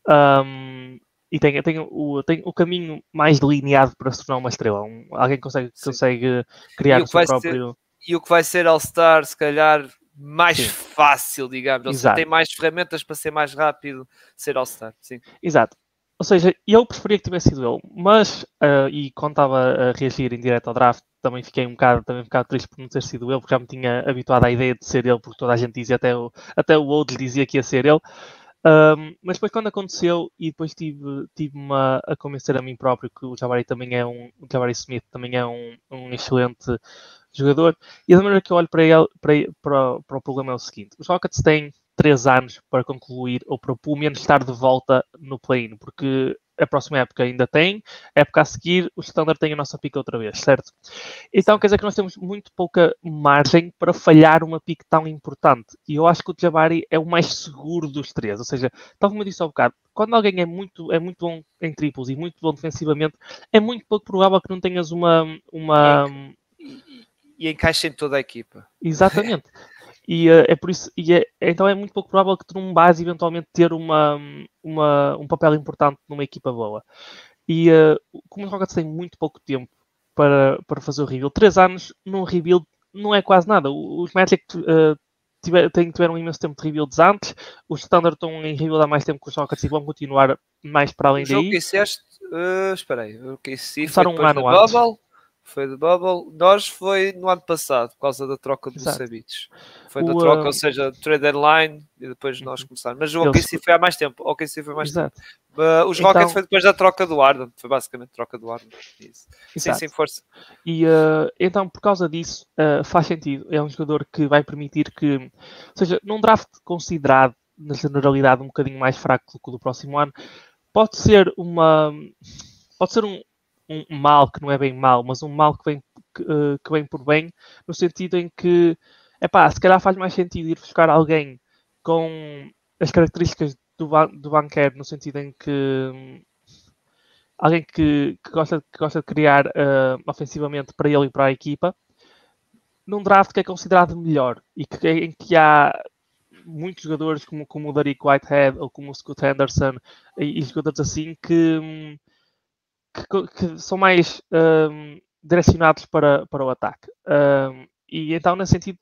Um, e tem, tem, o, tem o caminho mais delineado para se tornar uma estrela. Um, alguém consegue, consegue criar o, seu próprio. Ser, e o que vai ser All-Star, se calhar, mais Sim. fácil, digamos. Ou seja, tem mais ferramentas para ser mais rápido ser All-Star. Sim. Exato. Ou seja, eu preferia que tivesse sido ele, mas, uh, e quando estava a reagir em direto ao draft, também fiquei um bocado, também um bocado triste por não ter sido ele, porque já me tinha habituado à ideia de ser ele, porque toda a gente dizia, até o, até o Old dizia que ia ser ele. Um, mas depois quando aconteceu e depois tive, tive uma a convencer a mim próprio que o Jabari também é um o Jabari Smith também é um, um excelente jogador e da maneira que eu olho para ele para, para, para o problema é o seguinte os Rockets têm três anos para concluir ou para pelo menos estar de volta no play-in porque a próxima época ainda tem, a época a seguir o Standard tem a nossa pica outra vez, certo? Então quer dizer que nós temos muito pouca margem para falhar uma pica tão importante. E eu acho que o Jabari é o mais seguro dos três. Ou seja, tal como eu disse há um bocado, quando alguém é muito, é muito bom em triplos e muito bom defensivamente, é muito pouco provável que não tenhas uma. uma... E, e encaixe em toda a equipa. Exatamente. E uh, é por isso, e é, então é muito pouco provável que tu não vais eventualmente ter uma, uma, um papel importante numa equipa boa. E uh, como os Rockets têm muito pouco tempo para, para fazer o rebuild, três anos num rebuild não é quase nada. Os Magic uh, tiver, tiveram um imenso tempo de rebuilds antes, os Standard estão em rebuild há mais tempo que os Rockets e vão continuar mais para além daí. O que uh, espera aí, o que Começaram um ano antes. Bubble, foi do Bubble. Nós foi no ano passado, por causa da troca dos Sabitos. Foi da troca, ou seja, trade deadline e depois nós uhum. começamos. Mas o OKC foi há mais tempo. O OKC foi mais Exato. tempo. Uh, os então... Rockets foi depois da troca do Arden. Foi basicamente troca do Arden. Isso. Sim, sim, força. E uh, então, por causa disso, uh, faz sentido. É um jogador que vai permitir que, ou seja, num draft considerado, na generalidade, um bocadinho mais fraco do que o do próximo ano, pode ser uma. Pode ser um, um mal que não é bem mal, mas um mal que vem, que, uh, que vem por bem, no sentido em que, é pá, se calhar faz mais sentido ir buscar alguém com as características do, do banqueiro, no sentido em que um, alguém que, que, gosta, que gosta de criar uh, ofensivamente para ele e para a equipa, num draft que é considerado melhor e que, em que há muitos jogadores como, como o Derek Whitehead ou como o Scott Henderson e, e jogadores assim que, hum, que, que são mais um, direcionados para, para o ataque. Um, e então, nesse sentido,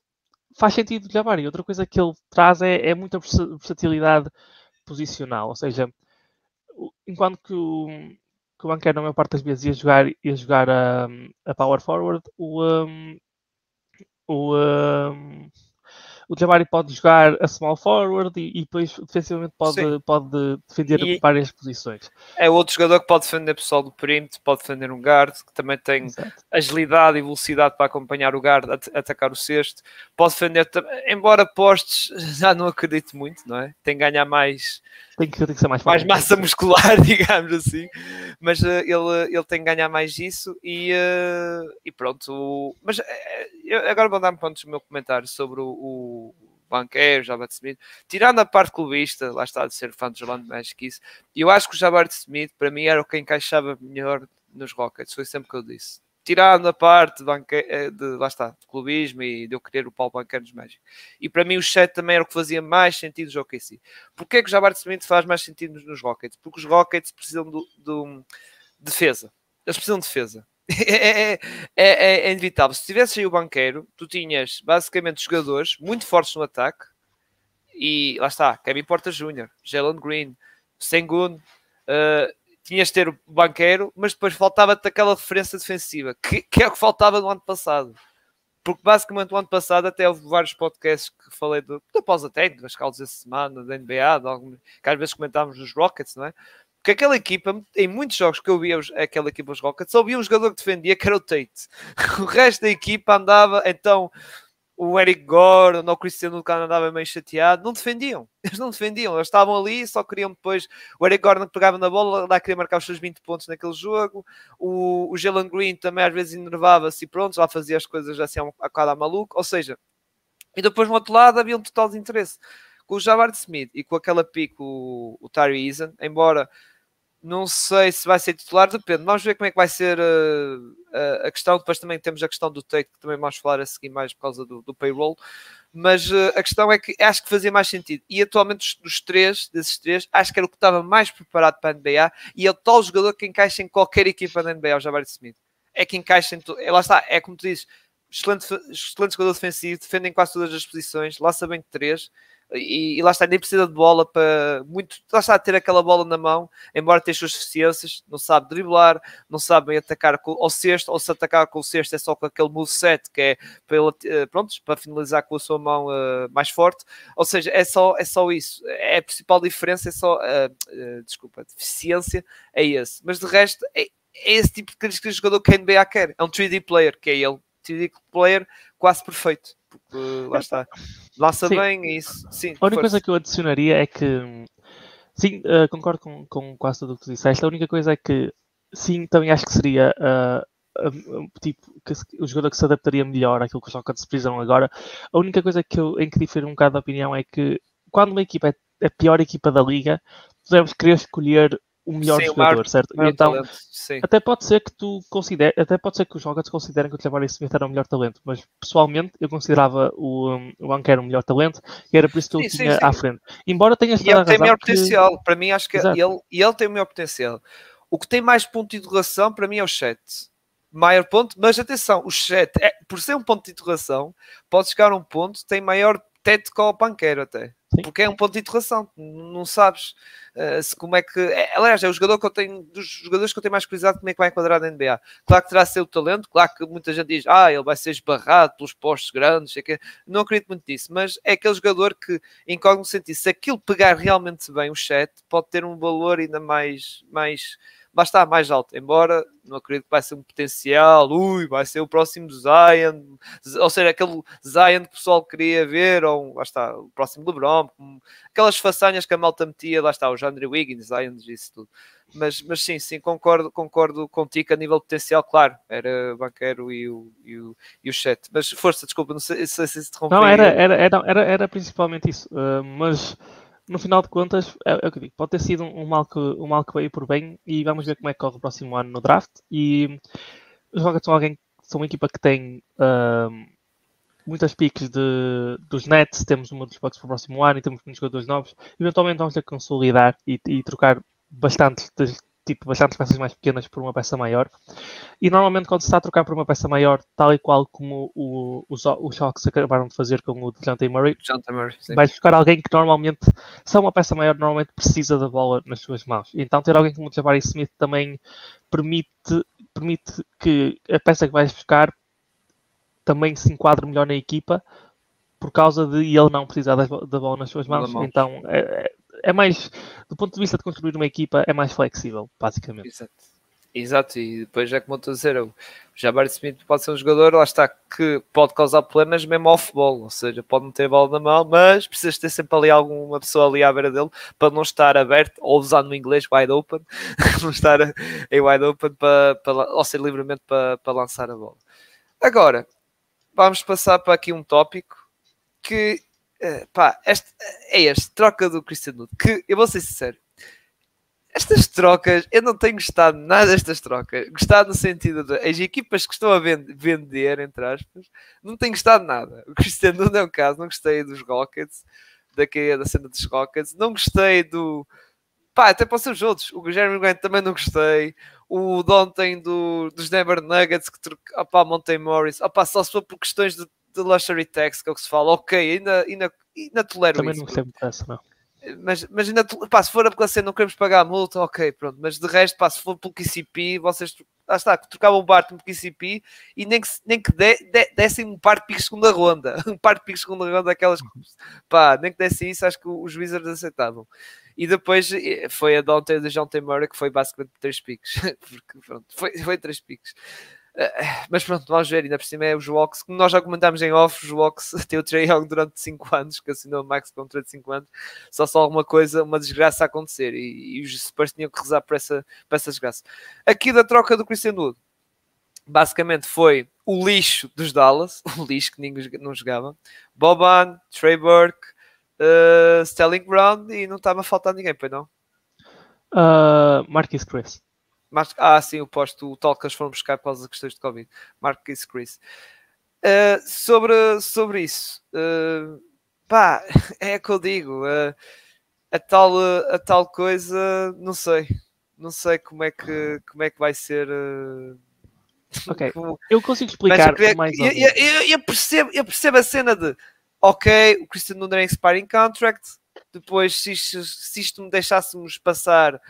faz sentido o Jabari. Outra coisa que ele traz é, é muita versatilidade posicional, ou seja, enquanto que o, que o banqueiro na maior parte das vezes ia jogar, ia jogar a, a power forward, o, um, o, um, o Jabari pode jogar a small forward e, e depois defensivamente pode, pode defender e várias posições. É outro jogador que pode defender pessoal do perímetro, pode defender um guard, que também tem Exato. agilidade e velocidade para acompanhar o guard, at atacar o cesto. Pode defender, embora postes, já não acredito muito, não é? Tem que ganhar mais tem que, tem que ser mais, mais massa muscular, digamos assim. Mas uh, ele, ele tem que ganhar mais isso e, uh, e pronto. Mas uh, agora vou dar-me pontos o meu comentário sobre o, o banqueiro, Jabari Smith, tirando a parte clubista, lá está de ser fã do Orlando Magic isso, eu acho que o Jabari Smith para mim era o que encaixava melhor nos Rockets, foi sempre que eu disse tirando a parte de, eh, de, lá está, de clubismo e de eu querer o Paulo Banqueiro dos Magic. E para mim o chat também era o que fazia mais sentido no OKC. Porquê que o Jabari Smith faz mais sentido nos Rockets? Porque os Rockets precisam de, de defesa. Eles precisam de defesa. É, é, é, é, inevitável. Se tivesse aí o banqueiro, tu tinhas basicamente jogadores muito fortes no ataque e lá está, Kevin Porter Jr., Jalen Green, Sengun, uh, tinhas de ter o banqueiro, mas depois faltava-te aquela referência defensiva, que, que, é o que faltava no ano passado. Porque basicamente o ano passado até houve vários podcasts que falei do, da pausa técnica, das causas dessa semana, da NBA, de algum, que às vezes comentávamos nos Rockets, não é? Porque aquela equipa, em muitos jogos que eu via aquela equipa dos Rockets, só havia um jogador que defendia, que era o Tate. O resto da equipa andava, então o Eric ou o Cristiano Lucano andava meio chateado, não defendiam, eles não defendiam, eles estavam ali só queriam depois o Eric Gordon que pegava na bola, lá queria marcar os seus 20 pontos naquele jogo, o, o Jalen Green também às vezes enervava-se e pronto, lá fazia as coisas assim a cada maluco, ou seja, e depois no outro lado havia um total de interesse com o Jabari Smith e com aquela pico o, o Tyree Eason, embora não sei se vai ser titular, depende. Vamos ver como é que vai ser uh, a questão. Depois também temos a questão do take, que também vamos falar a seguir mais por causa do, do payroll. Mas uh, a questão é que acho que fazia mais sentido. E atualmente, dos, três, desses três, acho que era o que estava mais preparado para a NBA e é o tal jogador que encaixa em qualquer equipa da NBA, o Jabari Smith. É que encaixa em tudo. Lá está, é como tu dizes, excelente, excelente jogador defensivo, defende em quase todas as posições, lança bem de três e, e, lá está, nem precisa de bola para muito, lá está a ter aquela bola na mão, embora tenha suas deficiências, não sabe driblar, não sabe atacar com, ao sexto, ou se atacar com o sexto é só com aquele moveset que é ele, pronto, para finalizar com a sua mão uh, mais forte, ou seja, é só, é só isso, é a principal diferença, é só, uh, uh, desculpa, deficiência é esse, mas de resto é, é esse tipo de característica de jogador que a NBA quer, é um 3D player, que é ele, 3D player quase perfeito porque lá está. Lança sim. bem e isso. Sim, a única coisa que eu adicionaria é que sim, uh, concordo com, com quase tudo o que tu disseste. A única coisa é que sim, também acho que seria uh, tipo que, o jogador que se adaptaria melhor àquilo que os Rockets precisam agora. A única coisa que eu, em que difere um bocado da opinião é que quando uma equipa é a pior equipa da liga, devemos querer escolher o melhor sim, jogador, certo? E então, talento, até pode ser que tu considere, até pode ser que os jogadores considerem que o Jabari Smith era o melhor talento, mas pessoalmente eu considerava o, um, o Anker o melhor talento e era por isso que ele tinha sim. à frente. Embora tenha e ele tem maior que... potencial, para mim acho que ele, ele tem o maior potencial. O que tem mais ponto de interrogação para mim é o chat. Maior ponto, mas atenção, o chat, é, por ser um ponto de interrogação, pode chegar a um ponto, tem maior teto que o panqueiro até. Sim. Porque é um ponto de interrogação, não sabes uh, se como é que. É, aliás, é o jogador que eu tenho, dos jogadores que eu tenho mais curiosidade como é que vai enquadrar na NBA. Claro que terá seu talento, claro que muita gente diz, ah, ele vai ser esbarrado pelos postos grandes, é que... não acredito muito nisso, mas é aquele jogador que, em algum sentido, se aquilo pegar realmente bem o chat, pode ter um valor ainda mais. mais vai estar mais alto, embora não acredito que vai ser um potencial, ui, vai ser o próximo Zion, ou seja, aquele Zion que o pessoal queria ver, ou lá está, o próximo LeBron, aquelas façanhas que a malta metia, lá está, o Andrew Wiggins, Zion, isso tudo. Mas, mas sim, sim, concordo, concordo contigo a nível potencial, claro, era o banqueiro e o, e o, e o chat. Mas força, desculpa, não sei, se interrompi. Não, era, era, era, era, principalmente isso, uh, mas no final de contas, é, é, o que eu digo, pode ter sido um mal, que, um mal que veio por bem e vamos ver como é que corre o próximo ano no draft. E os Rockets são alguém são uma equipa que tem uh, muitas piques de, dos Nets, temos uma dos Bucks para o próximo ano e temos muitos jogadores novos. Eventualmente vamos ter que consolidar e, e trocar bastante tipo bastantes peças mais pequenas por uma peça maior. E normalmente quando se está a trocar por uma peça maior, tal e qual como o, os, os Hawks acabaram de fazer com o DeJounte Murray, Murray vai buscar alguém que normalmente, se é uma peça maior, normalmente precisa da bola nas suas mãos. Então ter alguém como o Jabari Smith também permite, permite que a peça que vais buscar também se enquadre melhor na equipa por causa de ele não precisar da, da bola nas suas mãos. Então é, é, mais, do ponto de vista de construir uma equipa, é mais flexível, basicamente. Exato. Exato, e depois é como eu estou a dizer, o Jabari Smith pode ser um jogador, lá está, que pode causar problemas mesmo futebol, ou seja, pode não ter a bola na mão, mas precisas ter sempre ali alguma pessoa ali à beira dele para não estar aberto, ou usando no inglês wide open, não estar em wide open para, para, ou ser livremente para, para lançar a bola. Agora, vamos passar para aqui um tópico que, eh, pá, este, é este, troca do Cristiano que eu vou ser sincero, estas trocas, eu não tenho gostado nada destas trocas. Gostado no sentido de as equipas que estão a vender, entre aspas, não tenho gostado nada. O Cristiano não é o caso, não gostei dos Rockets, da, da cena dos Rockets, não gostei do. Pá, até para os outros. O Jeremy Grant também não gostei. O de ontem do, dos Denver Nuggets, que troca, opá, Monte Morris, opá, só se for por questões de, de luxury tax, que é o que se fala, ok, ainda, ainda, ainda tolero também isso. Também não gostei muito não mas, mas ainda, pá, se for a porque não queremos pagar a multa, ok, pronto, mas de resto, pá, se for pelo KCP, vocês, lá está, trocavam o Bart no KCP e nem que, nem que de, de, dessem um par de picos segunda ronda, um par de picos segunda ronda, aquelas, pá, nem que dessem isso, acho que os Wizards aceitavam. E depois eh, foi a Dante de John T. Murray, que foi basicamente três picos, porque pronto, foi, foi três picos. Eh, mas pronto, vamos ver, ainda por cima é os Walks, que nós já comentámos em off, os Walks tem o Trey Young durante 5 anos, que assinou o Max contra de 5 anos, só só alguma coisa, uma desgraça a acontecer, e, e os Spurs tinham que rezar por essa, por essa desgraça. Aqui da troca do Christian Wood, basicamente foi o lixo dos Dallas, o lixo que ninguém não jogava, Boban, Trey Burke, uh, Sterling Brown, e não estava a faltar ninguém, pois não? Uh, Marquis Chris. Mas, ah, sim, o posto, o tal que eles foram buscar por causa das questões de Covid. Marcus Chris. Uh, sobre, sobre isso, uh, pá, é que eu digo, uh, a, tal, a tal coisa, não sei, não sei como é que, como é que vai ser. Ok, eu consigo explicar eu, mais eu, eu, eu, percebo, eu percebo a cena de ok, o Christian Nunes é expiring contract, depois se isto, se isto me deixássemos passar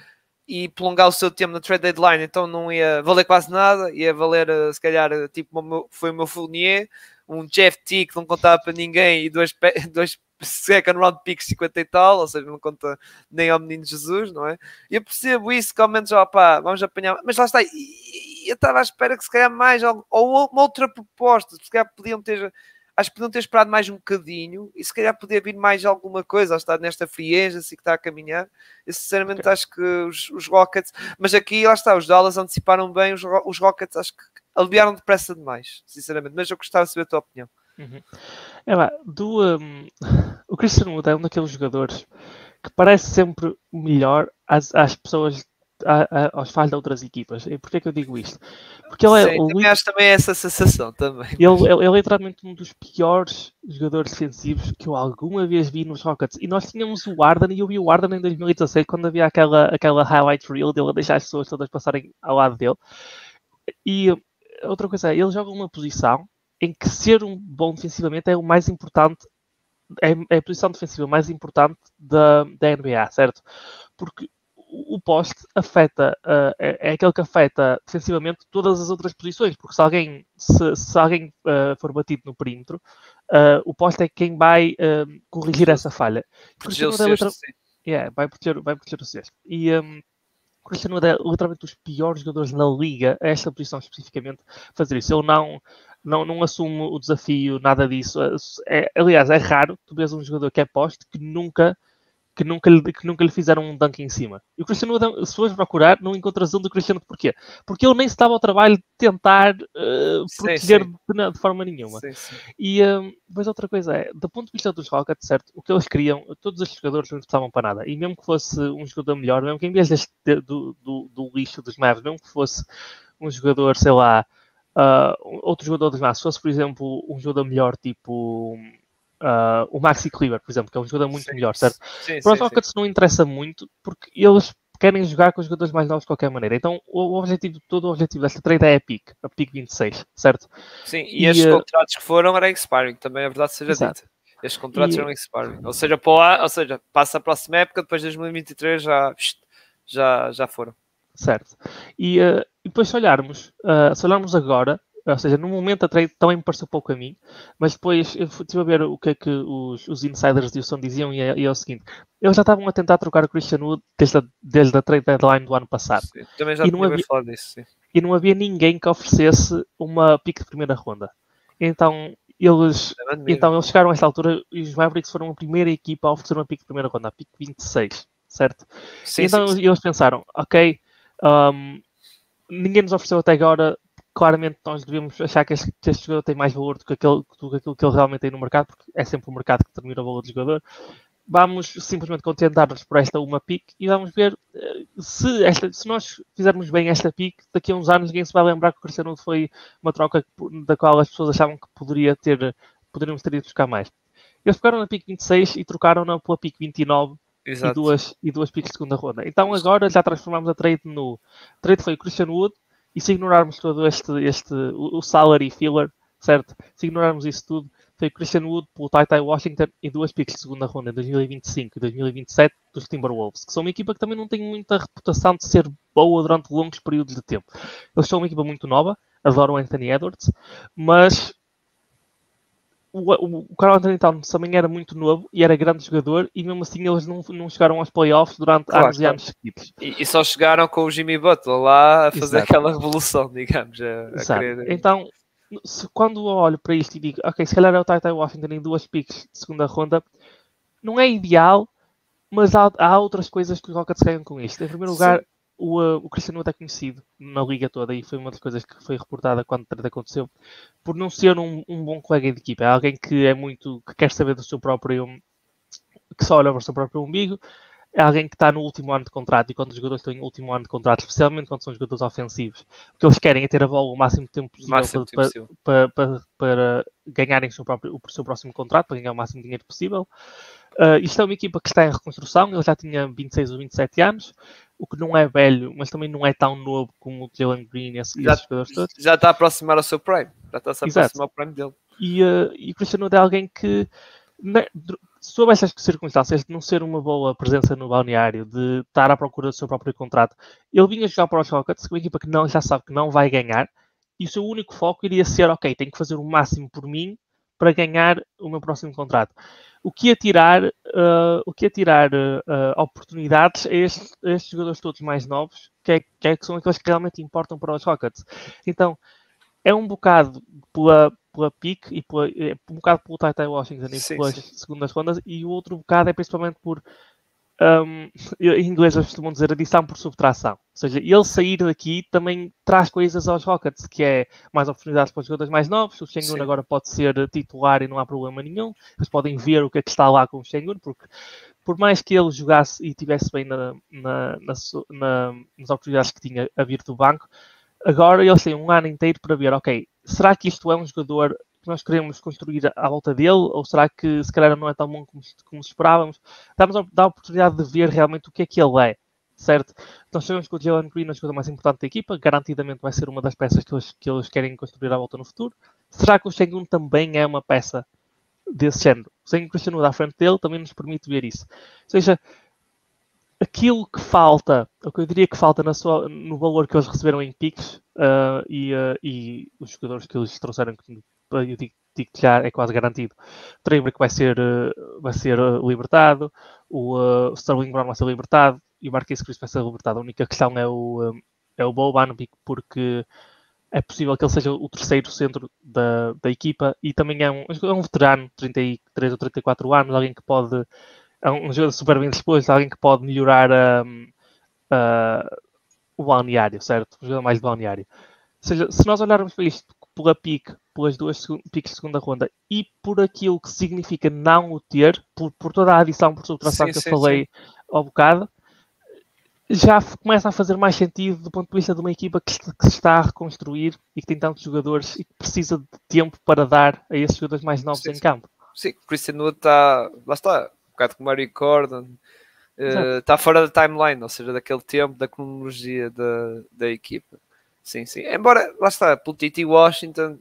e prolongar o seu tempo na trade deadline, então não ia valer quase nada, ia valer eh, se calhar eh, tipo foi o meu Fournier, um Jeff T que não contava para ninguém e dois, dois second round picks 50 e tal, ou seja, não conta nem ao menino Jesus, não é? Eu percebo isso, que ao menos, ó, pá, vamos apanhar, mas lá está, eu estava à espera que se calhar mais, ou, ou uma outra proposta, se calhar podiam ter acho que podiam ter esperado mais um bocadinho e se calhar podia vir mais alguma coisa, está nesta frieza assim que está a caminhar. Eu sinceramente okay. acho que os, os, Rockets, mas aqui lá está, os Dallas anteciparam bem, os, os Rockets acho que aliviaram depressa demais, sinceramente, mas eu gostava de saber a tua opinião. Uhum. É lá, do, um, o Christian Wood é um daqueles jogadores que parece sempre melhor às, às pessoas a, aos fãs de outras equipas. E porquê que eu digo isto? Porque ele é. Sim, também acho também essa sensação também. Ele, ele, ele, é literalmente um dos piores jogadores defensivos que eu alguma vez vi nos Rockets. E nós tínhamos o Arden e eu vi o Arden em 2016 quando havia aquela, aquela highlight reel dele a deixar as pessoas todas passarem ao lado dele. E outra coisa é, ele joga uma posição em que ser um bom defensivamente é o mais importante é, é a posição defensiva mais importante da, da NBA, certo? Porque o poste afeta, uh, é, é, aquele que afeta defensivamente todas as outras posições, porque se alguém, se, se alguém uh, for batido no perímetro, uh, o poste é quem vai corrigir essa falha. Proteger o sexto, yeah, vai, proteger, vai proteger o sexto. E um, Cristiano é literalmente dos piores jogadores na liga, a esta posição especificamente, fazer isso. Ele não, não, não assume o desafio, nada disso. É, aliás, é raro tu vês um jogador que é poste que nunca que nunca, lhe, que nunca lhe fizeram um dunk em cima. E o Cristiano, se fores procurar, não encontras um do Cristiano. Porquê? Porque ele nem se dava ao trabalho de tentar uh, proteger sim. De, de, forma nenhuma. Sim. E depois outra coisa é, do ponto de vista dos Rockets, certo, o que eles queriam, todos os jogadores não precisavam para nada. E mesmo que fosse um jogador melhor, mesmo que em vez deste, do, do, do lixo dos Mavs, mesmo que fosse um jogador, sei lá, uh, outro jogador dos Mavs, se fosse, por exemplo, um jogador melhor, tipo uh, o Maxi Kleber, por exemplo, que é um jogador muito sim, melhor, certo? Sim, Para os Rockets não interessa muito porque eles querem jogar com os jogadores mais novos de qualquer maneira. Então, o, objetivo, todo o objetivo desta trade é a pick, a pick 26, certo? Sim, e, e estes uh, contratos que foram eram expiring, também é verdade seja exato. dita. Estes contratos e, eram expiring. Ou seja, para ou seja, passa a próxima época, depois de 2023 já, já, já foram. Certo. E, uh, e depois se olharmos, uh, se olharmos agora, ou seja, no momento a trade também me pareceu pouco a mim, mas depois eu estive a ver o que é que os, os insiders de Houston diziam e é, e é, o seguinte: eles já estavam a tentar trocar o Christian Wood desde a, desde a trade deadline do ano passado. Sim, também já e não havia, falar disso. Sim. E não havia ninguém que oferecesse uma pick de primeira ronda. Então eles, é então eles chegaram a esta altura e os Mavericks foram a primeira equipa a oferecer uma pick de primeira ronda, a pick 26, certo? Sim, então sim, sim. eles pensaram: ok. Um, ninguém nos ofereceu até agora. Claramente, nós devemos achar que este, que este jogador tem mais valor do que, aquele, do que aquilo que ele realmente tem no mercado, porque é sempre o mercado que determina o valor do jogador. Vamos simplesmente contentar-nos por esta uma pick e vamos ver eh, se, esta, se nós fizermos bem esta pick, daqui a uns anos ninguém se vai lembrar que o Cristiano foi uma troca da qual as pessoas achavam que poderia ter, poderíamos ter ido buscar mais. Eles pegaram na pick 26 e trocaram-na pela pick 29 Exato. e duas, e duas picks de segunda ronda. Então agora já transformamos a trade no. A trade foi o Christian Wood e se ignorarmos todo este, este o, salary filler, certo? Se ignorarmos isso tudo, foi Christian Wood pelo Ty Washington e duas picks de segunda ronda em 2025 e 2027 dos Timberwolves, que são uma equipa que também não tem muita reputação de ser boa durante longos períodos de tempo. Eles são uma equipa muito nova, adoram Anthony Edwards, mas o, o Carl Anthony Towns também era muito novo e era grande jogador e mesmo assim eles não, não chegaram aos playoffs durante claro, anos claro. e anos seguidos. E, e, só chegaram com o Jimmy Butler lá a fazer Exato. aquela revolução, digamos. A, a querer... Então, se, quando eu olho para isto e digo, ok, se calhar é o Ty Washington em duas picks de segunda ronda, não é ideal, mas há, há outras coisas que os Rockets ganham com isto. Em primeiro lugar, Sim o, uh, o Cristiano é conhecido na liga toda e foi uma das coisas que foi reportada quando o aconteceu por não ser um, um, bom colega de equipa, é alguém que é muito que quer saber do seu próprio que só olha para o seu próprio umbigo, é alguém que está no último ano de contrato e quando os jogadores estão em último ano de contrato, especialmente quando são jogadores ofensivos, o que eles querem é ter a bola o máximo tempo possível, máximo para. Para, para, para, ganharem o seu, próprio, o seu próximo contrato, para ganhar o máximo dinheiro possível. Uh, isto é uma equipa que está em reconstrução, ele já tinha 26 ou 27 anos, o que não é velho, mas também não é tão novo como o Jalen Green e, esses, já, jogadores todos. Já está a aproximar ao seu prime, já está a se aproximar ao prime dele. E, uh, e o Cristiano é alguém que, ne, sob essas circunstâncias de não ser uma boa presença no balneário, de estar à procura do seu próprio contrato, ele vinha jogar para os Rockets, uma equipa que não, já sabe que não vai ganhar, e o seu único foco iria ser, ok, tenho que fazer o máximo por mim para ganhar o meu próximo contrato o que ia tirar, uh, o que ia tirar uh, oportunidades a estes, a estes, jogadores todos mais novos, que, é, que, é, que, são aqueles que realmente importam para os Rockets. Então, é um bocado pela, pela pick e pela, é um bocado pelo Tata Washington e sim, pelas sim. segundas rondas, e o outro bocado é principalmente por um, em inglês eles costumam dizer adição por subtração. Ou seja, ele sair daqui também traz coisas aos Rockets, que é mais oportunidades para os jogadores mais novos. O Shengun agora pode ser titular e não há problema nenhum. Eles podem ver o que é que está lá com o Shengun, porque por mais que ele jogasse e tivesse bem na, na, na, na, nas oportunidades que tinha a vir do banco, agora eles têm um ano inteiro para ver, ok, será que isto é um jogador que nós queremos construir à volta dele? Ou será que se calhar não é tão bom como, como esperávamos? Dá-nos a, a oportunidade de ver realmente o que é que ele é, certo? Então sabemos que o Jalen Green é a jogador mais importante da equipa, garantidamente vai ser uma das peças que eles, que eles querem construir à volta no futuro. Será que o Shengun também é uma peça desse género? Sem o Cristiano à frente dele também nos permite ver isso. Ou seja, aquilo que falta, o que eu diria que falta sua, no valor que eles receberam em piques uh, e, uh, e, os jogadores que eles trouxeram eu digo, digo já é quase garantido. O Traber vai ser, eh, vai ser eh, libertado, o uh, Sterling Brown vai ser libertado e o Marquês Chris vai ser libertado. A única questão é o, é o Boban, porque é possível que ele seja o terceiro centro da, da equipa e também é um, é um veterano, 33 ou 34 anos, alguém que pode. É um jogador super bem disposto, alguém que pode melhorar um, uh, o balneário, certo? Um jogador mais balneário. Ou seja, se nós olharmos para isto pela pique, pelas duas piques de segunda ronda e por aquilo que significa não o ter, por, por toda a adição por subtração sim, que sim, eu falei sim. ao bocado, já começa a fazer mais sentido do ponto de vista de uma equipa que, se está a reconstruir e que tem tantos jogadores e que precisa de tempo para dar a esses jogadores mais novos em campo. Sim, Christian Wood está, lá está, um bocado como Mario Gordon, uh, está fora da timeline, ou seja, daquele tempo, da cronologia da, da equipa. Sim, sim. Embora, lá está, pelo Titi Washington,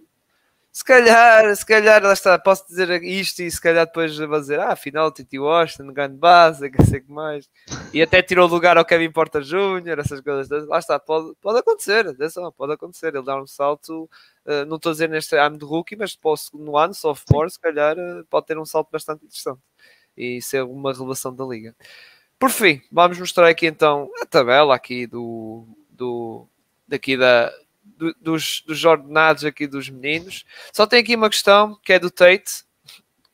se calhar, se calhar, lá está, posso dizer isto e se calhar depois vou dizer, ah, afinal, Titi Washington, grande base, que sei que mais. E até tirou lugar ao Kevin Porter Jr., essas coisas. Lá está, pode, pode acontecer, pode acontecer. Ele dá um salto, uh, não estou a dizer neste ano de rookie, mas para o segundo ano, sophomore, se calhar, uh, pode ter um salto bastante interessante. E ser uma revelação da liga. Por fim, vamos mostrar aqui então a tabela aqui do, do daqui da, do, dos, dos ordenados aqui dos meninos. Só tem aqui uma questão que é do Tate,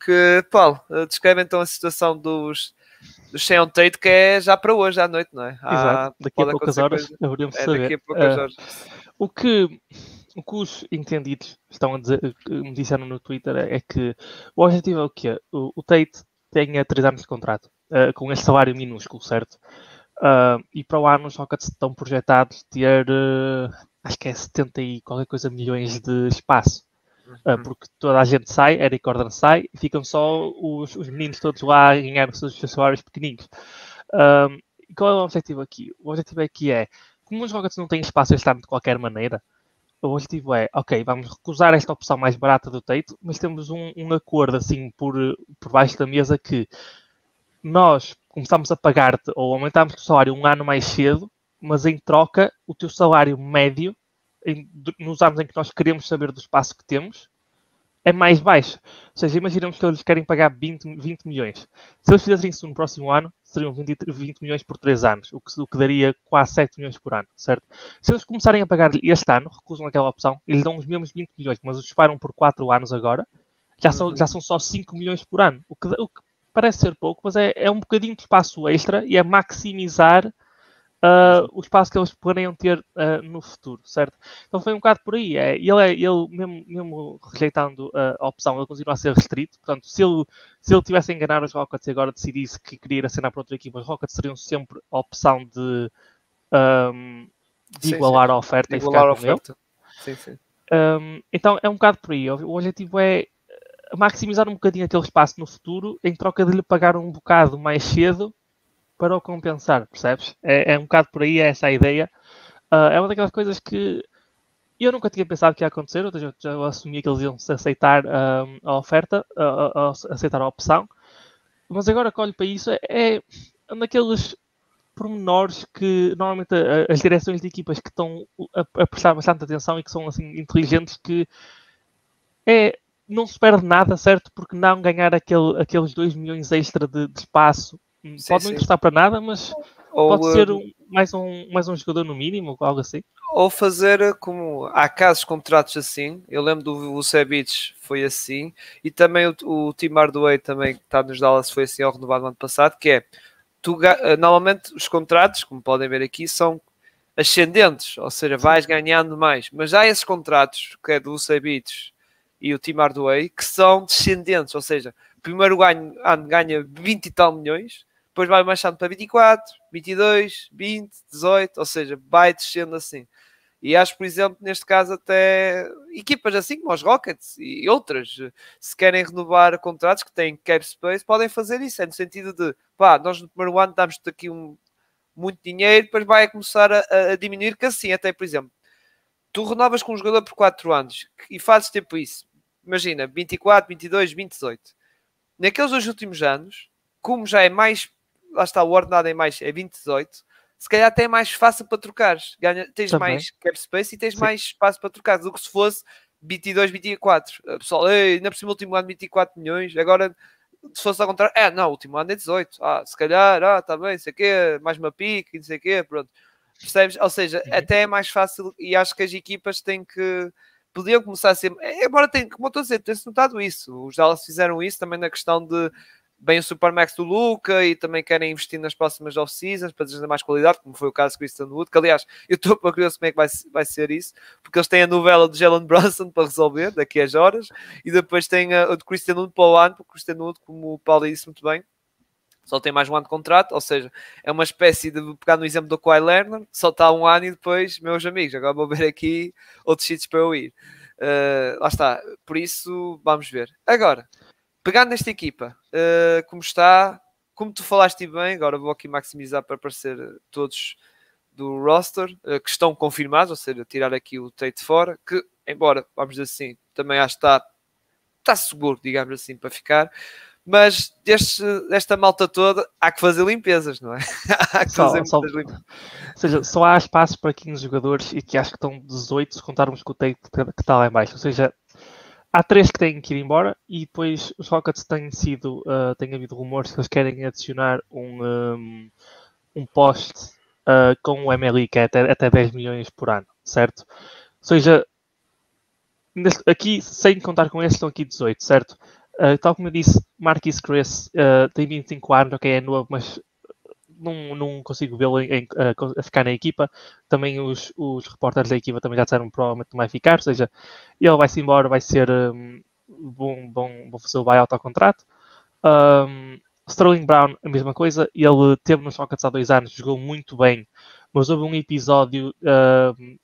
que Paulo, eh, descreve então a situação dos do Sean Tate que é já para hoje à noite, não é? Exato, daqui a poucas horas haveríamos é, saber. Poucas uh, horas. O que, o que os entendidos estão a dizer, me disseram no Twitter é que o objetivo é o quê? O, o Tate tenha 3 anos de contrato, uh, com este salário minúsculo, certo? Uh, e para o ano os Rockets estão projetados ter, acho que é 70 e qualquer coisa milhões de espaço. Uh, porque toda a gente sai, Eric Gordon sai, e ficam só os, os meninos todos lá a ganhar os seus salários pequenininhos. Um, e qual é o objetivo aqui? O objetivo aqui é, como os Rockets não têm espaço este ano de qualquer maneira, o objetivo é, ok, vamos recusar esta opção mais barata do Tate, mas temos um, um acordo assim por, por baixo da mesa que nós começamos a pagar-te ou aumentamos o salário um ano mais cedo, mas em troca o teu salário médio em, nos anos em que nós queremos saber do espaço que temos, é mais baixo. Ou seja, imaginamos que eles querem pagar 20, 20 milhões. Se eles fizessem isso no próximo ano, seriam 20, 20 milhões por 3 anos, o que, o que, daria quase 7 milhões por ano, certo? Se eles começarem a pagar este ano, recusam aquela opção, eles dão os mesmos 20 milhões, mas os disparam por 4 anos agora, já são, uhum. já são só 5 milhões por ano, o que, o que parece ser pouco, mas é, é um bocadinho de espaço extra e é maximizar uh, o espaço que eles planeiam ter uh, no futuro, certo? Então foi um bocado por aí. É, ele, é, ele mesmo, mesmo rejeitando uh, a opção, ele continua a ser restrito. Portanto, se ele, se ele tivesse a enganar os Rockets e agora decidisse que queria ir acenar para outra equipa, os Rockets seriam sempre a opção de, um, de sim, igualar sim. a oferta de e ficar a oferta. Sim, sim. Um, então é um bocado por aí. O objetivo é maximizar um bocadinho aquele espaço no futuro em troca de lhe pagar um bocado mais cedo para o compensar, percebes? É, é um bocado por aí é essa a ideia. Uh, é uma daquelas coisas que eu nunca tinha pensado que ia acontecer, ou seja, já assumia que eles iam aceitar uh, a oferta, aceitar a opção, mas agora que olho para isso, é, é um daqueles pormenores que normalmente as direções de equipas que estão a, a, prestar bastante atenção e que são assim inteligentes que é não se perde nada, certo? Porque não ganhar aquele, aqueles 2 milhões extra de, de espaço Sim, pode não sim. interessar para nada, mas ou, pode ser um, mais, um, mais um jogador no mínimo, algo assim. Ou fazer como há casos contratos assim. Eu lembro do Vucevic foi assim, e também o, o Tim Hardaway também que está nos Dallas foi assim ao renovado no ano passado, que é tu, eh, normalmente os contratos, como podem ver aqui, são ascendentes, ou seja, vais ganhando mais. Mas há esses contratos, que é do Vucevic e o Tim Hardaway, que são descendentes, ou seja, primeiro ganho, ano ganha 20 e tal milhões, depois vai baixando para 24, 22, 20, 18, ou seja, vai descendo assim. E acho, por exemplo, neste caso, até equipas assim como os Rockets e outras, se querem renovar contratos que têm cap space, podem fazer isso. É no sentido de, pá, nós no primeiro ano damos-te aqui um, muito dinheiro, depois vai começar a, a, diminuir, que assim, até por exemplo, tu renovas com um jogador por 4 anos e fazes tipo isso. Imagina, 24, 22, 28. Naqueles dois últimos anos, como já é mais lá está, o ordenado em mais é 20, 18, se calhar até é mais fácil para trocares. Ganha, tens Também. mais cap space e tens Sim. mais espaço para trocar do que se fosse 22, 24. Pessoal, ei, ainda por cima, o último ano 24 milhões, agora se fosse ao contrário, é, não, o último ano é 18. Ah, se calhar, ah, está bem, sei o quê, mais uma pique, não sei o quê, pronto. Percebes? Ou seja, até é mais fácil e acho que as equipas têm que podiam começar a ser. Embora tem, como eu estou a dizer, tem-se notado isso. Os Dallas fizeram isso também na questão de bem o Supermax do Luca e também querem investir nas próximas off-seasons para trazer mais qualidade, como foi o caso do Christian Wood, que aliás, eu estou para curioso como é que vai, vai ser isso, porque eles têm a novela de Jalen Brunson para resolver daqui a horas, e depois têm a, a de Christian Wood para o ano, porque o Christian Wood, como o Paulo disse muito bem, só tem mais um ano de contrato, ou seja, é uma espécie de pegar no exemplo do Kawhi Leonard, só está um ano e depois, meus amigos, agora vou ver aqui outros sítios para eu ir. Uh, lá está, por isso vamos ver. Agora, pegando nesta equipa, uh, como está, como tu falaste bem, agora vou aqui maximizar para aparecer todos do roster uh, que estão confirmados, ou seja, tirar aqui o Tate fora, que, embora, vamos dizer assim, também acho que está, está seguro, digamos assim, para ficar. Mas deste, desta malta toda há que fazer limpezas, não é? há que Só- fazer só- limpezas. Ou seja, só há espaço para 15 jogadores e que acho que estão 18 se contarmos com o Tate que que está lá em baixo. Ou seja, há três que têm que ir embora e depois os Rockets têm sido, ah, tem havido rumores que eles querem adicionar um, um, um poste ah, com o MLI que é até, até 10 milhões por ano, certo? Ou seja, neste- aqui, sem contar com estes, estão aqui 18, certo? Ah, tal como eu disse, Marquis Chris ah, tem 25 anos, ok, é novo, mas não, não consigo vê-lo a, co- a ficar na equipa. Também os, os repórteres da equipa também já disseram que provavelmente não vai ficar, ou seja, ele vai-se embora, vai ser um, bom, bom, bom fazer o buyout ao contrato. Um, Sterling Brown, a mesma coisa, ele teve nos Rockets há dois anos, jogou muito bem, mas houve um episódio um, eh,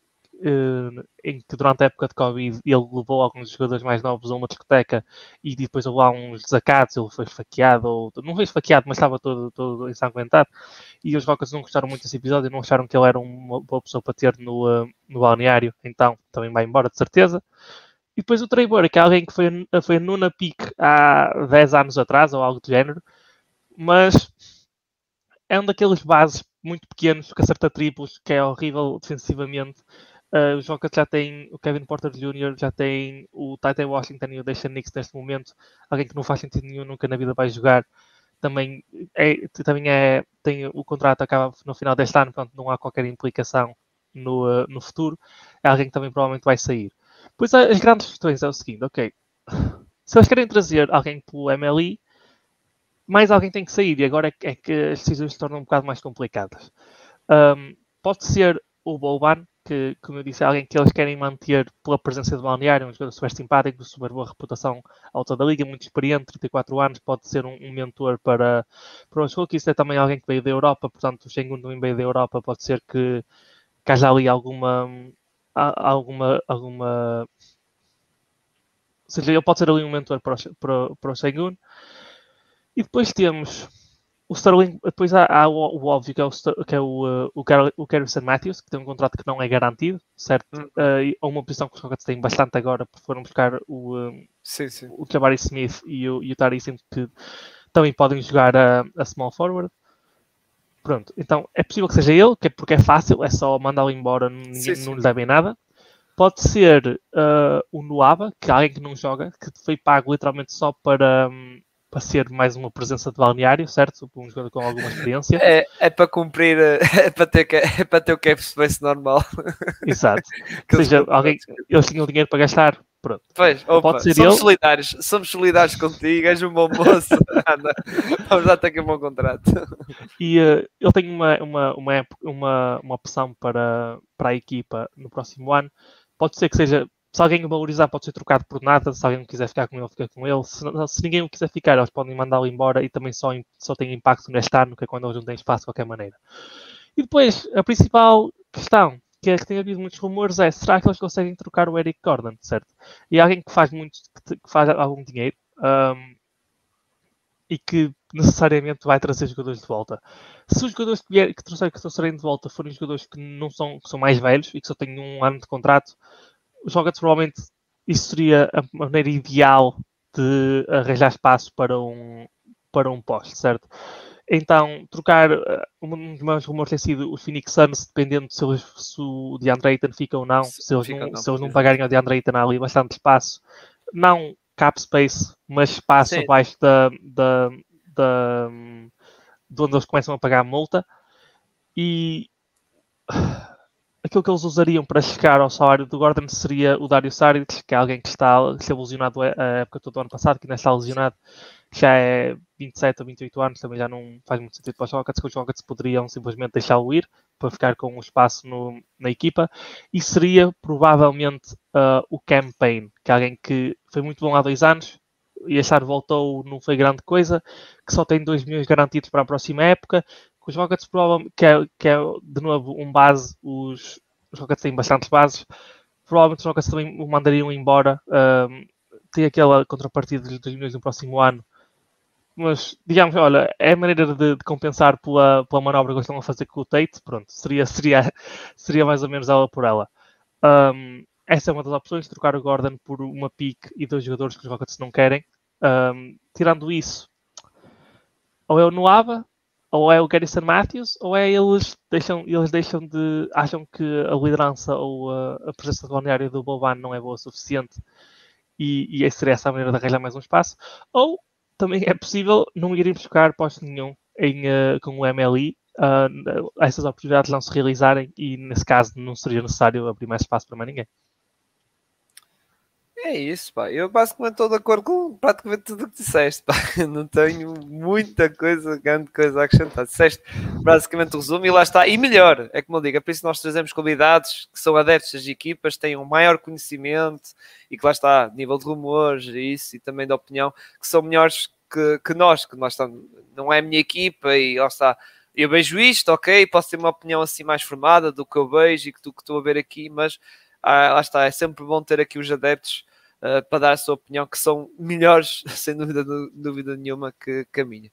em que durante a época de Covid ele levou alguns jogadores mais novos a uma discoteca e depois houve lá uns desacatos, ele foi esfaqueado, ou, não foi esfaqueado, mas estava todo, todo ensanguentado. E os Rockets não gostaram muito desse episódio, não acharam que ele era uma boa pessoa para ter no, eh, no balneário, então também vai embora, de certeza. E depois o Trey que é alguém que foi, foi a nona pick há 10 anos atrás, ou algo do género, mas é um daqueles bases muito pequenos que acerta triplos, que é horrível defensivamente. Uh, Rockets já têm o Kevin Porter Jr., já tem o Titan Washington e o Deshaun Nix neste momento, alguém que não faz sentido nenhum, nunca na vida vai jogar. Também é, também é tem o contrato acaba no final deste ano, portanto não há qualquer implicação no, uh, no futuro. É alguém que também provavelmente vai sair. Pois as grandes questões é o seguinte, ok, se eles querem trazer alguém pelo MLI, mais alguém tem que sair e agora é que, é que as decisões se tornam um bocado mais complicadas. Um, pode ser o Boban, que, como eu disse, é alguém que eles querem manter pela presença de balneário, um jogador super simpático, super boa reputação alta da liga, muito experiente, 34 anos, pode ser um, um mentor para, para os rookies. É também alguém que veio da Europa, portanto, o Schengen também veio da Europa, pode ser que, que haja ali alguma, alguma, alguma ou seja, ele pode ser ali um mentor para o, para, para o Sengun. E depois temos o Sterling, depois há, há o, o óbvio que é o, que é o, uh, o, o Garrison Matthews, que tem um contrato que não é garantido, certo? Hum. Uh, e é uma posição que os Rockets têm bastante agora, porque foram buscar o, um, Sim, sim. o Jabari Smith e o, e o Tari Simpson, que também podem jogar a, a small forward. Pronto, então é possível que seja ele, que é porque é fácil, é só mandá-lo embora, ninguém, Sim, sim. não lhe devem nada. Pode ser uh, o Nuaba, que é alguém que não joga, que foi pago literalmente só para, hum, para ser mais uma presença de balneário, certo? Um jogador com alguma experiência. É, é para cumprir, eh, é para ter, é para ter o cap space normal. Exato. Ou seja, alguém, eles tinham dinheiro para gastar, pronto. Pois, opa, Pode ser somos ele. solidários, somos solidários contigo, és um bom moço. Anda, vamos dar-te aqui um bom contrato. E eh, ele tem uma, uma, uma, uma, uma opção para, para a equipa no próximo ano. Pode ser que seja, se alguém o valorizar, pode ser trocado por nada. Se alguém quiser ficar com ele, fica com ele. Se, se ninguém o quiser ficar, eles podem mandá-lo embora e também só, só tem impacto neste ano, que é quando eles não têm espaço de qualquer maneira. E depois, a principal questão, que é que tem havido muitos rumores, é será que eles conseguem trocar o Eric Gordon, certo? E alguém que faz muito, que, que faz algum dinheiro. ahm, e que necessariamente vai trazer jogadores de volta. Se os jogadores que, vier, que, trouxer, que trouxerem de volta forem jogadores que não são, que são mais velhos e que só têm um ano de contrato, os Rockets provavelmente isso seria a maneira ideal de arranjar espaço para um, para um poste, certo? Então, trocar, eh, um dos meus rumores tem sido os Phoenix Suns, dependendo de se, eles, se o DeAndre Ayton fica ou não. Se eles fica não, não, se eles não exato. pagarem ao DeAndre Ayton há ali bastante espaço. Não cap space, mas espaço Sim. abaixo da, da, da, de onde eles começam a pagar a multa. E aquilo que eles usariam para chegar ao salário do Gordon seria o Dario Saric, que é alguém que está esteve lesionado a época toda do ano passado, que ainda está lesionado, já é 27 ou 28 anos, também já não faz muito sentido para os Rockets, que os Rockets poderiam simplesmente deixá-lo ir para ficar com um espaço no- na equipa, e seria provavelmente ah, o Campaign, que é alguém que foi muito bom há dois anos, e achar voltou, não foi grande coisa, que só tem 2 milhões garantidos para a próxima época, os Rockets provavelmente, que é, que é de novo um base, os, os Rockets têm bastantes bases, provavelmente os Rockets também o mandariam embora, ahm, tem aquela contrapartida de 2 milhões no próximo ano, mas digamos, olha, é a maneira de, de compensar pela, pela manobra que estão a fazer com o Tate, pronto, seria, seria, seria mais ou menos ela por ela. Ahm, essa é uma das opções, trocar o Gordon por uma pick e dois jogadores que os Rockets não querem. Ahm, tirando isso, ou é o Noaba, ou é o Garrison Matthews, ou é eles deixam, eles deixam de. acham que a liderança ou a, a presença balneária do Boban não é boa o suficiente e, e seria essa a maneira de arranjar mais um espaço, ou também é possível não irem buscar posto nenhum em, uh, com o MLI, uh, essas oportunidades não se realizarem e nesse caso não seria necessário abrir mais espaço para mais ninguém. É isso, pá. Eu basicamente estou de acordo com praticamente tudo o que disseste, pá. Não tenho muita coisa, grande coisa a acrescentar. Disseste basicamente o resumo e lá está. E melhor, é como eu digo, é por isso que nós trazemos convidados que são adeptos das equipas, têm um maior conhecimento e que lá está, nível de rumores e isso, e também de opinião, que são melhores que, que nós, que nós estamos, não é a minha equipa e lá está. Eu vejo isto, ok, posso ter uma opinião assim mais formada do que eu vejo e do que estou a ver aqui, mas ah, lá está, é sempre bom ter aqui os adeptos uh, para dar a sua opinião, que são melhores, sem dúvida, dúvida nenhuma, que, minha.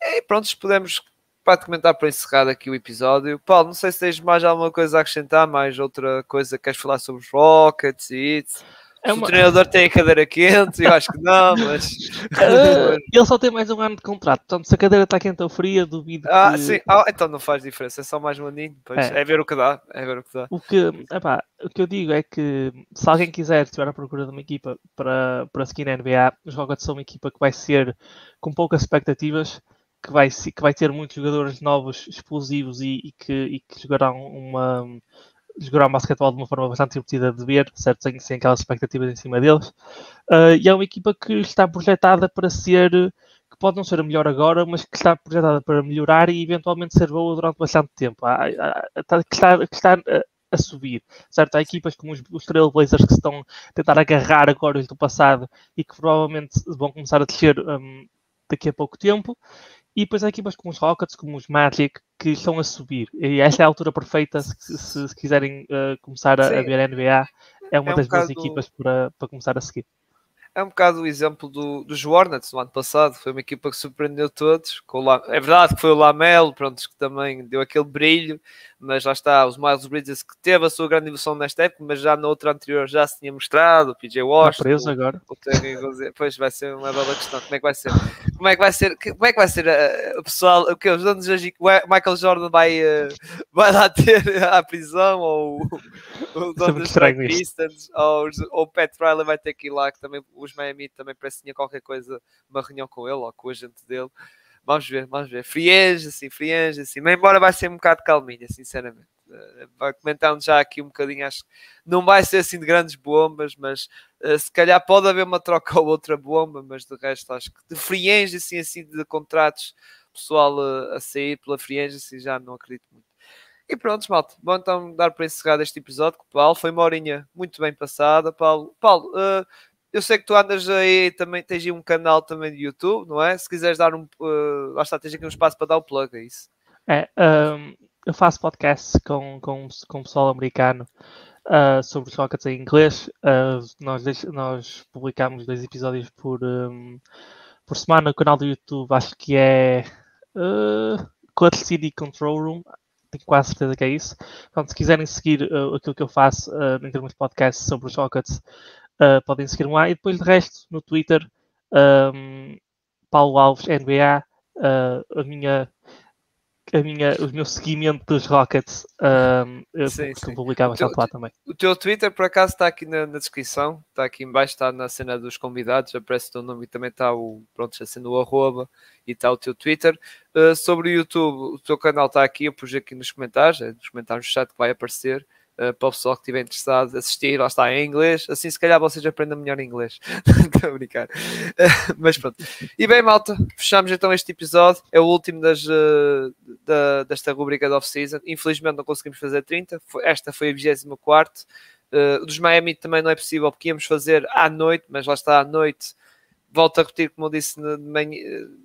E pronto, podemos praticamente dar para encerrar aqui o episódio. Paulo, não sei se tens mais alguma coisa a acrescentar, mais outra coisa que queres falar sobre os Rockets e isso. É uma... O treinador tem a cadeira quente, eu acho que não, mas. Uh, ele só tem mais um ano de contrato, portanto, se a cadeira está quente ou fria, duvido. Ah, que... sim, ah, então não faz diferença, é só mais um aninho, é. é ver o que dá. É ver o que dá. O que, epá, o que eu digo é que se alguém quiser estiver à procura de uma equipa para, para seguir na NBA, os Rockets são uma equipa que vai ser com poucas expectativas. Que vai, que vai ter muitos jogadores novos, explosivos e, e que, e que jogarão uma, jogar basquetebol de uma forma bastante divertida de ver, certo? Sem, sem aquelas expectativas em cima deles. Uh, e é uma equipa que está projetada para ser, que pode não ser a melhor agora, mas que está projetada para melhorar e eventualmente ser boa durante bastante tempo. Há, há, que está, que está a, a subir, certo? Há equipas como os, os Trailblazers que estão a tentar agarrar agora do passado e que provavelmente vão começar a descer um, daqui a pouco tempo. E depois há equipas como os Rockets, como os Magic, que estão a subir. E essa é a altura perfeita se, se, se quiserem uh, começar a, a, ver a NBA. É uma é um das boas equipas para, para começar a seguir é um bocado o exemplo do, dos Hornets no ano passado. Foi uma equipa que surpreendeu todos. Com La... É verdade que foi o Lamelo, pronto, que também deu aquele brilho, mas lá está, os Miles Bridges que teve a sua grande evolução nesta época, mas já na outra anterior já se tinha mostrado, o PJ Washington. preso agora. O, o Pois vai ser uma bela questão. Como é que vai ser? Como é que vai ser? Como é que vai ser uh, o pessoal? O que os donos hoje o Michael Jordan vai, uh, vai lá ter a prisão ou o dono dos Pistons ou, ou o Pat Riley vai ter que ir lá que também os Miami também parece que tinha qualquer coisa, uma reunião com ele ou com o agente dele. Vamos ver, vamos ver. Frienge, assim, frienge, assim. Mas embora vai ser um bocado calminha, sinceramente. Uh, vai comentando já aqui um bocadinho, acho que não vai ser assim de grandes bombas, mas uh, se calhar pode haver uma troca ou outra bomba, mas de resto acho que de frienge, assim, assim, de contratos pessoal uh, a sair pela frienge, assim, já não acredito muito. E pronto, malta. Bom, então dar para encerrar este episódio com o Paulo. Foi uma horinha muito bem passada. Paulo, Paulo uh, eu sei que tu andas aí também, tens aí um canal também de YouTube, não é? Se quiseres dar um. Uh, lá está, tens aqui um espaço para dar o plug, é isso? É, um, eu faço podcasts com, com, com pessoal americano uh, sobre os Rockets em inglês. Uh, nós, nós publicamos dois episódios por, um, por semana no canal do YouTube, acho que é uh, Clutch City Control Room. Tenho quase certeza que é isso. Então, se quiserem seguir uh, aquilo que eu faço uh, em termos de podcasts sobre os Rockets, Uh, podem seguir-me lá e depois de resto no Twitter um, Paulo Alves NBA uh, a minha a minha, o meu seguimento dos Rockets um, eu sim, sim. publicar bastante lá também. O teu Twitter, por acaso, está aqui na, na, descrição, está aqui embaixo, está na cena dos convidados, aparece o teu nome e também está o, pronto, já sendo o arroba e está o teu Twitter. Uh, sobre o YouTube, o teu canal está aqui, eu pus aqui nos comentários, é, nos comentários do chat que vai aparecer. Uh, para o pessoal que estiver interessado assistir, lá está em inglês, assim se calhar vocês aprendem melhor inglês. Estou a brincar. Uh, mas pronto. E bem, malta, fechamos então este episódio. É o último das, uh, da, desta rubrica de off-season. Infelizmente não conseguimos fazer 30. Esta foi a 24. Uh, dos Miami também não é possível porque íamos fazer à noite, mas lá está à noite. Volto a repetir, como eu disse de manhã,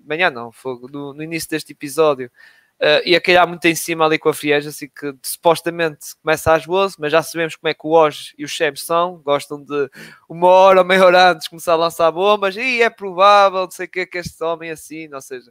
manhã não, foi no, no início deste episódio Uh, e a calhar muito em cima ali com a Friege, assim que supostamente começa às 12, mas já sabemos como é que o Oz e o Cheb são, gostam de uma hora ou meia hora antes começar a lançar bombas, e é provável, não sei o que, que este homem assim, ou seja,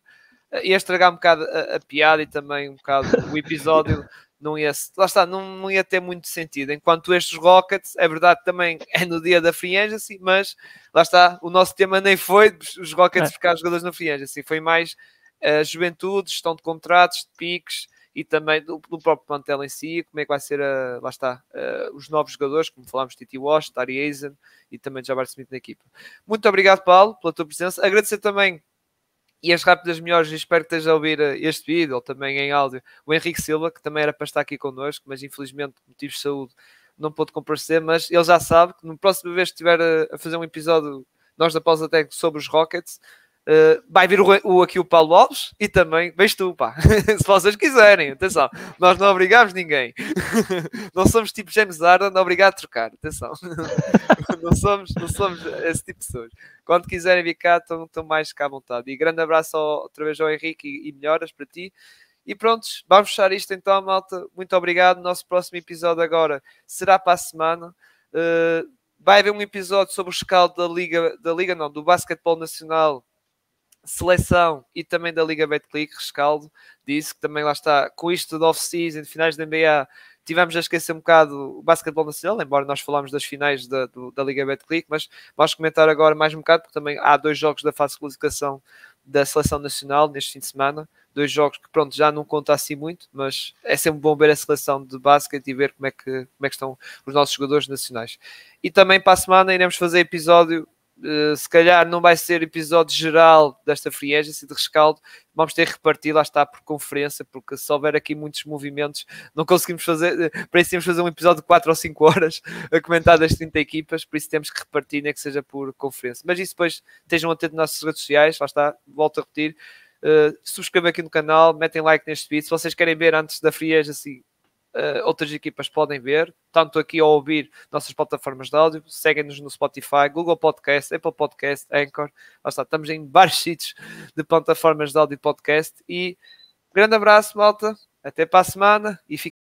uh, ia estragar um bocado a, a, piada e também um bocado o episódio. Não ia, lá está, não, não ia ter muito sentido. Enquanto estes Rockets, é verdade também é no dia da Free Agency, mas lá está, o nosso tema nem foi os Rockets é. ficar jogadores na Free Agency, foi mais a juventude, gestão de contratos, de piques e também do, do próprio plantel em si, como é que vai ser, a, lá está, a, os novos jogadores, como falámos, Titi Wash, Tari Eisen e também Jabbar Smith na equipa. Muito obrigado, Paulo, pela tua presença. Agradecer também e as rápidas melhores, espero que esteja a ouvir eh, este vídeo ou também em áudio, o Henrique Silva, que também era para estar aqui connosco, mas infelizmente, por motivos de saúde, não pôde comparecer. Mas ele já sabe que no próximo vez que estiver a, a fazer um episódio, nós da pausa técnica sobre os Rockets, Uh, vai vir o, o, aqui o Paulo Alves e também vês tu, pá. Se vocês quiserem, atenção, nós não obrigamos ninguém. não somos tipo James Harden, obrigado a trocar, atenção. não, somos, não somos esse tipo de pessoas. Quando quiserem vir cá, estão, mais cá à vontade. E grande abraço ao, outra vez ao Henrique e, e melhoras para ti. E pronto, vamos fechar isto então, malta. Muito obrigado. Nosso próximo episódio agora será para a semana. Uh, vai haver um episódio sobre o escaldo da Liga, da Liga não, do Basquetebol Nacional seleção e também da Liga Betclic, rescaldo disse que também lá está, com isto de off-season, de finais da NBA, tivemos a esquecer um bocado o basquetebol nacional, embora nós falámos das finais da, do, da Liga Betclic, mas vamos comentar agora mais um bocado, porque também há dois jogos da fase de qualificação da seleção nacional neste fim de semana, dois jogos que pronto, já não conta assim muito, mas é sempre bom ver a seleção de basquete e ver como é que, como é que estão os nossos jogadores nacionais. E também para a semana iremos fazer episódio Uh, se calhar não vai ser episódio geral desta free agency de rescaldo, vamos ter que repartir, lá está, por conferência, porque se houver aqui muitos movimentos, não conseguimos fazer, uh, para isso temos fazer um episódio de 4 ou 5 horas a comentar das 30 equipas, por isso temos que repartir, nem que seja por conferência. Mas isso depois estejam atentos nas nossas redes sociais, lá está, volto a repetir. Uh, subscrevam aqui no canal, metem like neste vídeo. Se vocês querem ver antes da free agency uh, outras equipas podem ver, tanto aqui ao ouvir nossas plataformas de áudio, seguem-nos no Spotify, Google Podcast, Apple Podcast, Anchor, lá está, estamos em vários sítios de plataformas de áudio e podcast e grande abraço, malta, até para a semana e fique